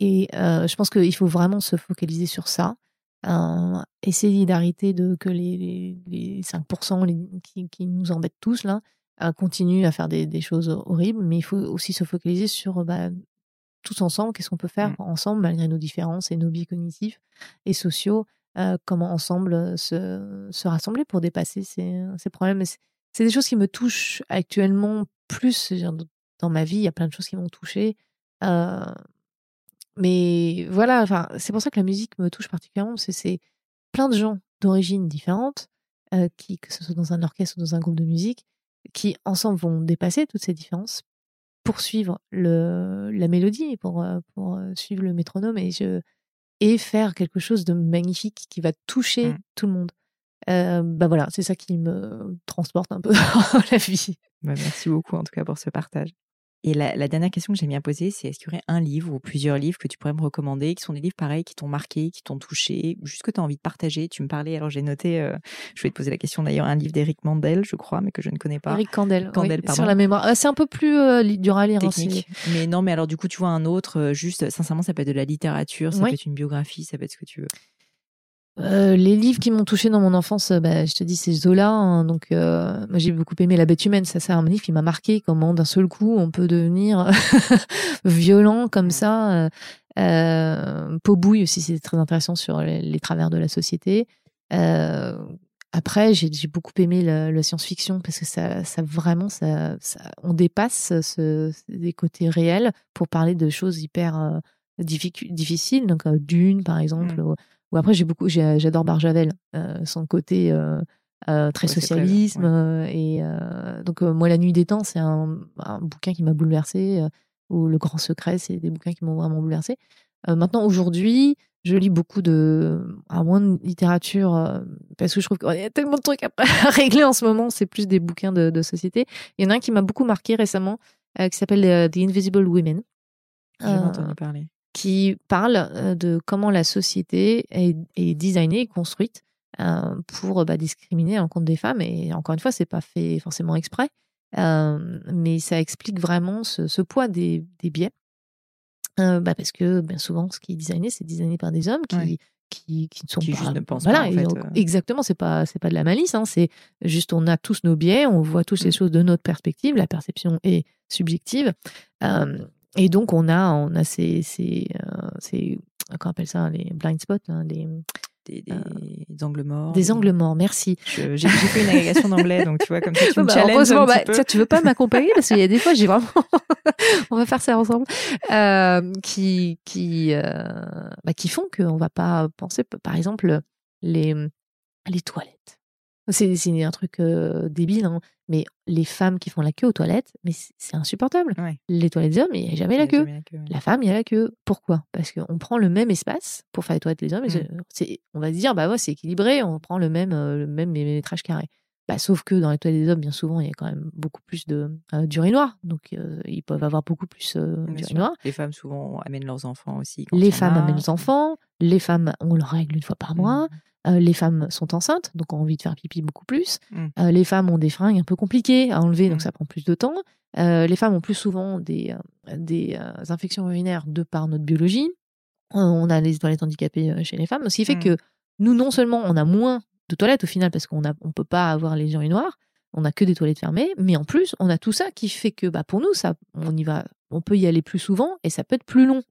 Et euh, je pense qu'il faut vraiment se focaliser sur ça. Euh, essayer d'arrêter de que les, les, les 5% les- qui, qui nous embêtent tous là euh, continuent à faire des, des choses horribles, mais il faut aussi se focaliser sur bah, tous ensemble, qu'est-ce qu'on peut faire Mm. ensemble malgré nos différences et nos biais cognitifs et sociaux, euh, comment ensemble euh, se, se rassembler pour dépasser ces, ces problèmes. C'est des choses qui me touchent actuellement plus dans ma vie. Il y a plein de choses qui m'ont touchée. Euh, mais voilà, c'est pour ça que la musique me touche particulièrement, parce que c'est plein de gens d'origines différentes, euh, qui, que ce soit dans un orchestre ou dans un groupe de musique, qui ensemble vont dépasser toutes ces différences, poursuivre le, la mélodie, pour, euh, pour euh, suivre le métronome et, je, et faire quelque chose de magnifique qui va toucher Mm. tout le monde. Euh, bah voilà, c'est ça qui me transporte un peu dans la vie. Bah, merci beaucoup en tout cas pour ce partage. Et la, la dernière question que j'aime bien poser, c'est est-ce qu'il y aurait un livre ou plusieurs livres que tu pourrais me recommander, qui sont des livres pareils, qui t'ont marqué, qui t'ont touché, juste que tu as envie de partager? Tu me parlais, alors j'ai noté, euh, je vais te poser la question d'ailleurs, un livre d'Éric Mandel, je crois, mais que je ne connais pas. Eric Candel, Candel, oui, pardon. sur la mémoire. Euh, C'est un peu plus euh, dur à lire. hein, Technique. mais non, mais alors du coup, tu vois un autre, euh, juste, sincèrement, ça peut être de la littérature, ça Oui. peut être une biographie, ça peut être ce que tu veux. Euh, les livres qui m'ont touché dans mon enfance, euh, bah, je te dis, c'est Zola. hein, donc, euh, moi, j'ai beaucoup aimé La Bête humaine. Ça, c'est un livre qui m'a marqué. Comment, d'un seul coup, on peut devenir violent comme ça. Euh, Pobouille aussi, c'est très intéressant sur les, les travers de la société. Euh, après, j'ai beaucoup aimé la, la science-fiction parce que ça, ça vraiment, ça, ça- on dépasse ce, des côtés réels pour parler de choses hyper difficiles. Donc, Dune, par exemple. Mm. Ou- après, j'ai beaucoup, j'ai- j'adore Barjavel, euh, son côté euh, euh, très Ouais, c'est très- socialisme. et donc, moi, La Nuit des Temps, c'est un, un bouquin qui m'a bouleversée. euh, ou Le Grand Secret, c'est des bouquins qui m'ont vraiment bouleversée. Euh, maintenant, aujourd'hui, je lis beaucoup de, à moins de littérature, euh, parce que je trouve qu'il y a tellement de trucs à, à régler en ce moment. C'est plus des bouquins de, de société. Il y en a un qui m'a beaucoup marqué récemment, euh, qui s'appelle euh, The Invisible Women. J'en ai Euh, entendu parler. Qui parle euh, de comment la société est, est designée et construite euh, pour bah, discriminer en compte des femmes. Et encore une fois, c'est pas fait forcément exprès, euh, mais ça explique vraiment ce, ce poids des, des biais. Euh, bah, parce que bien souvent, ce qui est designé, c'est designé par des hommes qui, Ouais. qui, qui ne sont Qui pas. juste ne pensent voilà, pas, en fait, donc. Exactement, c'est pas, c'est pas de la malice, hein, c'est juste on a tous nos biais, on voit tous les Mm. choses de notre perspective, la perception est subjective. Euh, et donc, on a, on a ces, ces, euh, ces- comment on appelle ça, les blind spots, hein, les- Des, des, des angles morts. des angles morts. Merci. J'ai fait une agrégation d'anglais, donc tu vois, comme ça, tu me Bah, challenges heureusement, un bah, petit peu. tu veux pas m'accompagner parce qu'il y a des fois, j'ai vraiment, on va faire ça ensemble, euh, qui, qui, euh, bah, qui font qu'on va pas penser, par exemple, les, les toilettes. C'est un truc euh, débile, hein, mais les femmes qui font la queue aux toilettes, mais c'est insupportable. Ouais. Les toilettes des hommes, il n'y a jamais la a queue. jamais la queue, ouais. La femme, il y a la queue. Pourquoi? Parce qu'on prend le même espace pour faire les toilettes les hommes. et Mm. on va se dire, bah ouais, c'est équilibré, on prend le même, euh, le même métrage carré. Bah, sauf que dans les toilettes des hommes, bien souvent, il y a quand même beaucoup plus de euh, d'urinoir. Donc, euh, ils peuvent avoir beaucoup plus euh, Bien sûr. d'urinoir. Les femmes souvent amènent leurs enfants aussi. quand Les femmes a. amènent les enfants. Les femmes, on leur règle une fois par mois. Mm. Euh, les femmes sont enceintes, donc ont envie de faire pipi beaucoup plus. Mm. Euh, les femmes ont des fringues un peu compliquées à enlever, donc Mm. ça prend plus de temps. Les femmes ont plus souvent des, des infections urinaires de par notre biologie. On a les toilettes handicapées chez les femmes, ce qui fait que nous, non seulement on a moins de toilettes au final parce qu'on ne on peut pas avoir les urinoirs, on n'a que des toilettes fermées, mais en plus, on a tout ça qui fait que bah, pour nous, ça, on, y va, on peut y aller plus souvent et ça peut être plus long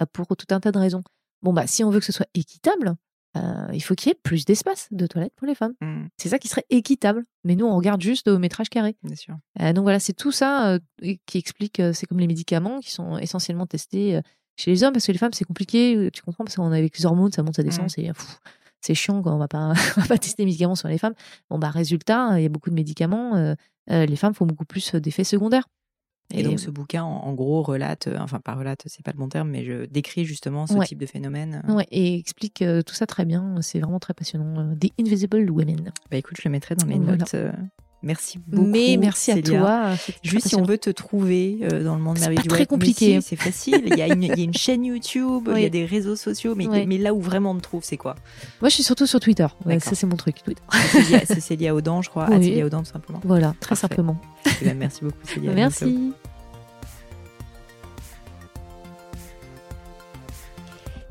euh, pour tout un tas de raisons. Bon, bah, si on veut que ce soit équitable, euh, il faut qu'il y ait plus d'espace de toilettes pour les femmes. Mm, C'est ça qui serait équitable. Mais nous, on regarde juste au métrage carré. bien sûr. Euh, donc voilà, c'est tout ça euh, qui explique, c'est comme les médicaments qui sont essentiellement testés chez les hommes, parce que les femmes, c'est compliqué, tu comprends, parce qu'on a avec les hormones, ça monte, ça descend, Mm. c'est c'est chiant, on va pas, on va pas tester les médicaments sur les femmes. Bon, bah, résultat, il y a beaucoup de médicaments, euh, euh, les femmes font beaucoup plus euh, d'effets secondaires. Et, donc ce bouquin, en, gros, relate, enfin pas relate, c'est pas le bon terme, mais je décris justement ce type de phénomène. Ouais, et explique tout ça très bien. C'est vraiment très passionnant. The Invisible Women. Bah écoute, je le mettrai dans les notes. Merci beaucoup. Mais merci à toi. Juste si on veut te trouver euh, dans le monde merveilleux web, très compliqué. c'est facile. Il y, a une, il y, a une, chaîne YouTube, il y a des réseaux sociaux, mais, mais là où vraiment on te trouve, c'est quoi? Moi, je suis surtout sur Twitter. ça, c'est mon truc. Twitter. C'est Célia Audan, je crois. Oui. Célia Audan, tout simplement. Voilà, très simplement. Eh ben, merci beaucoup, Célia. Merci.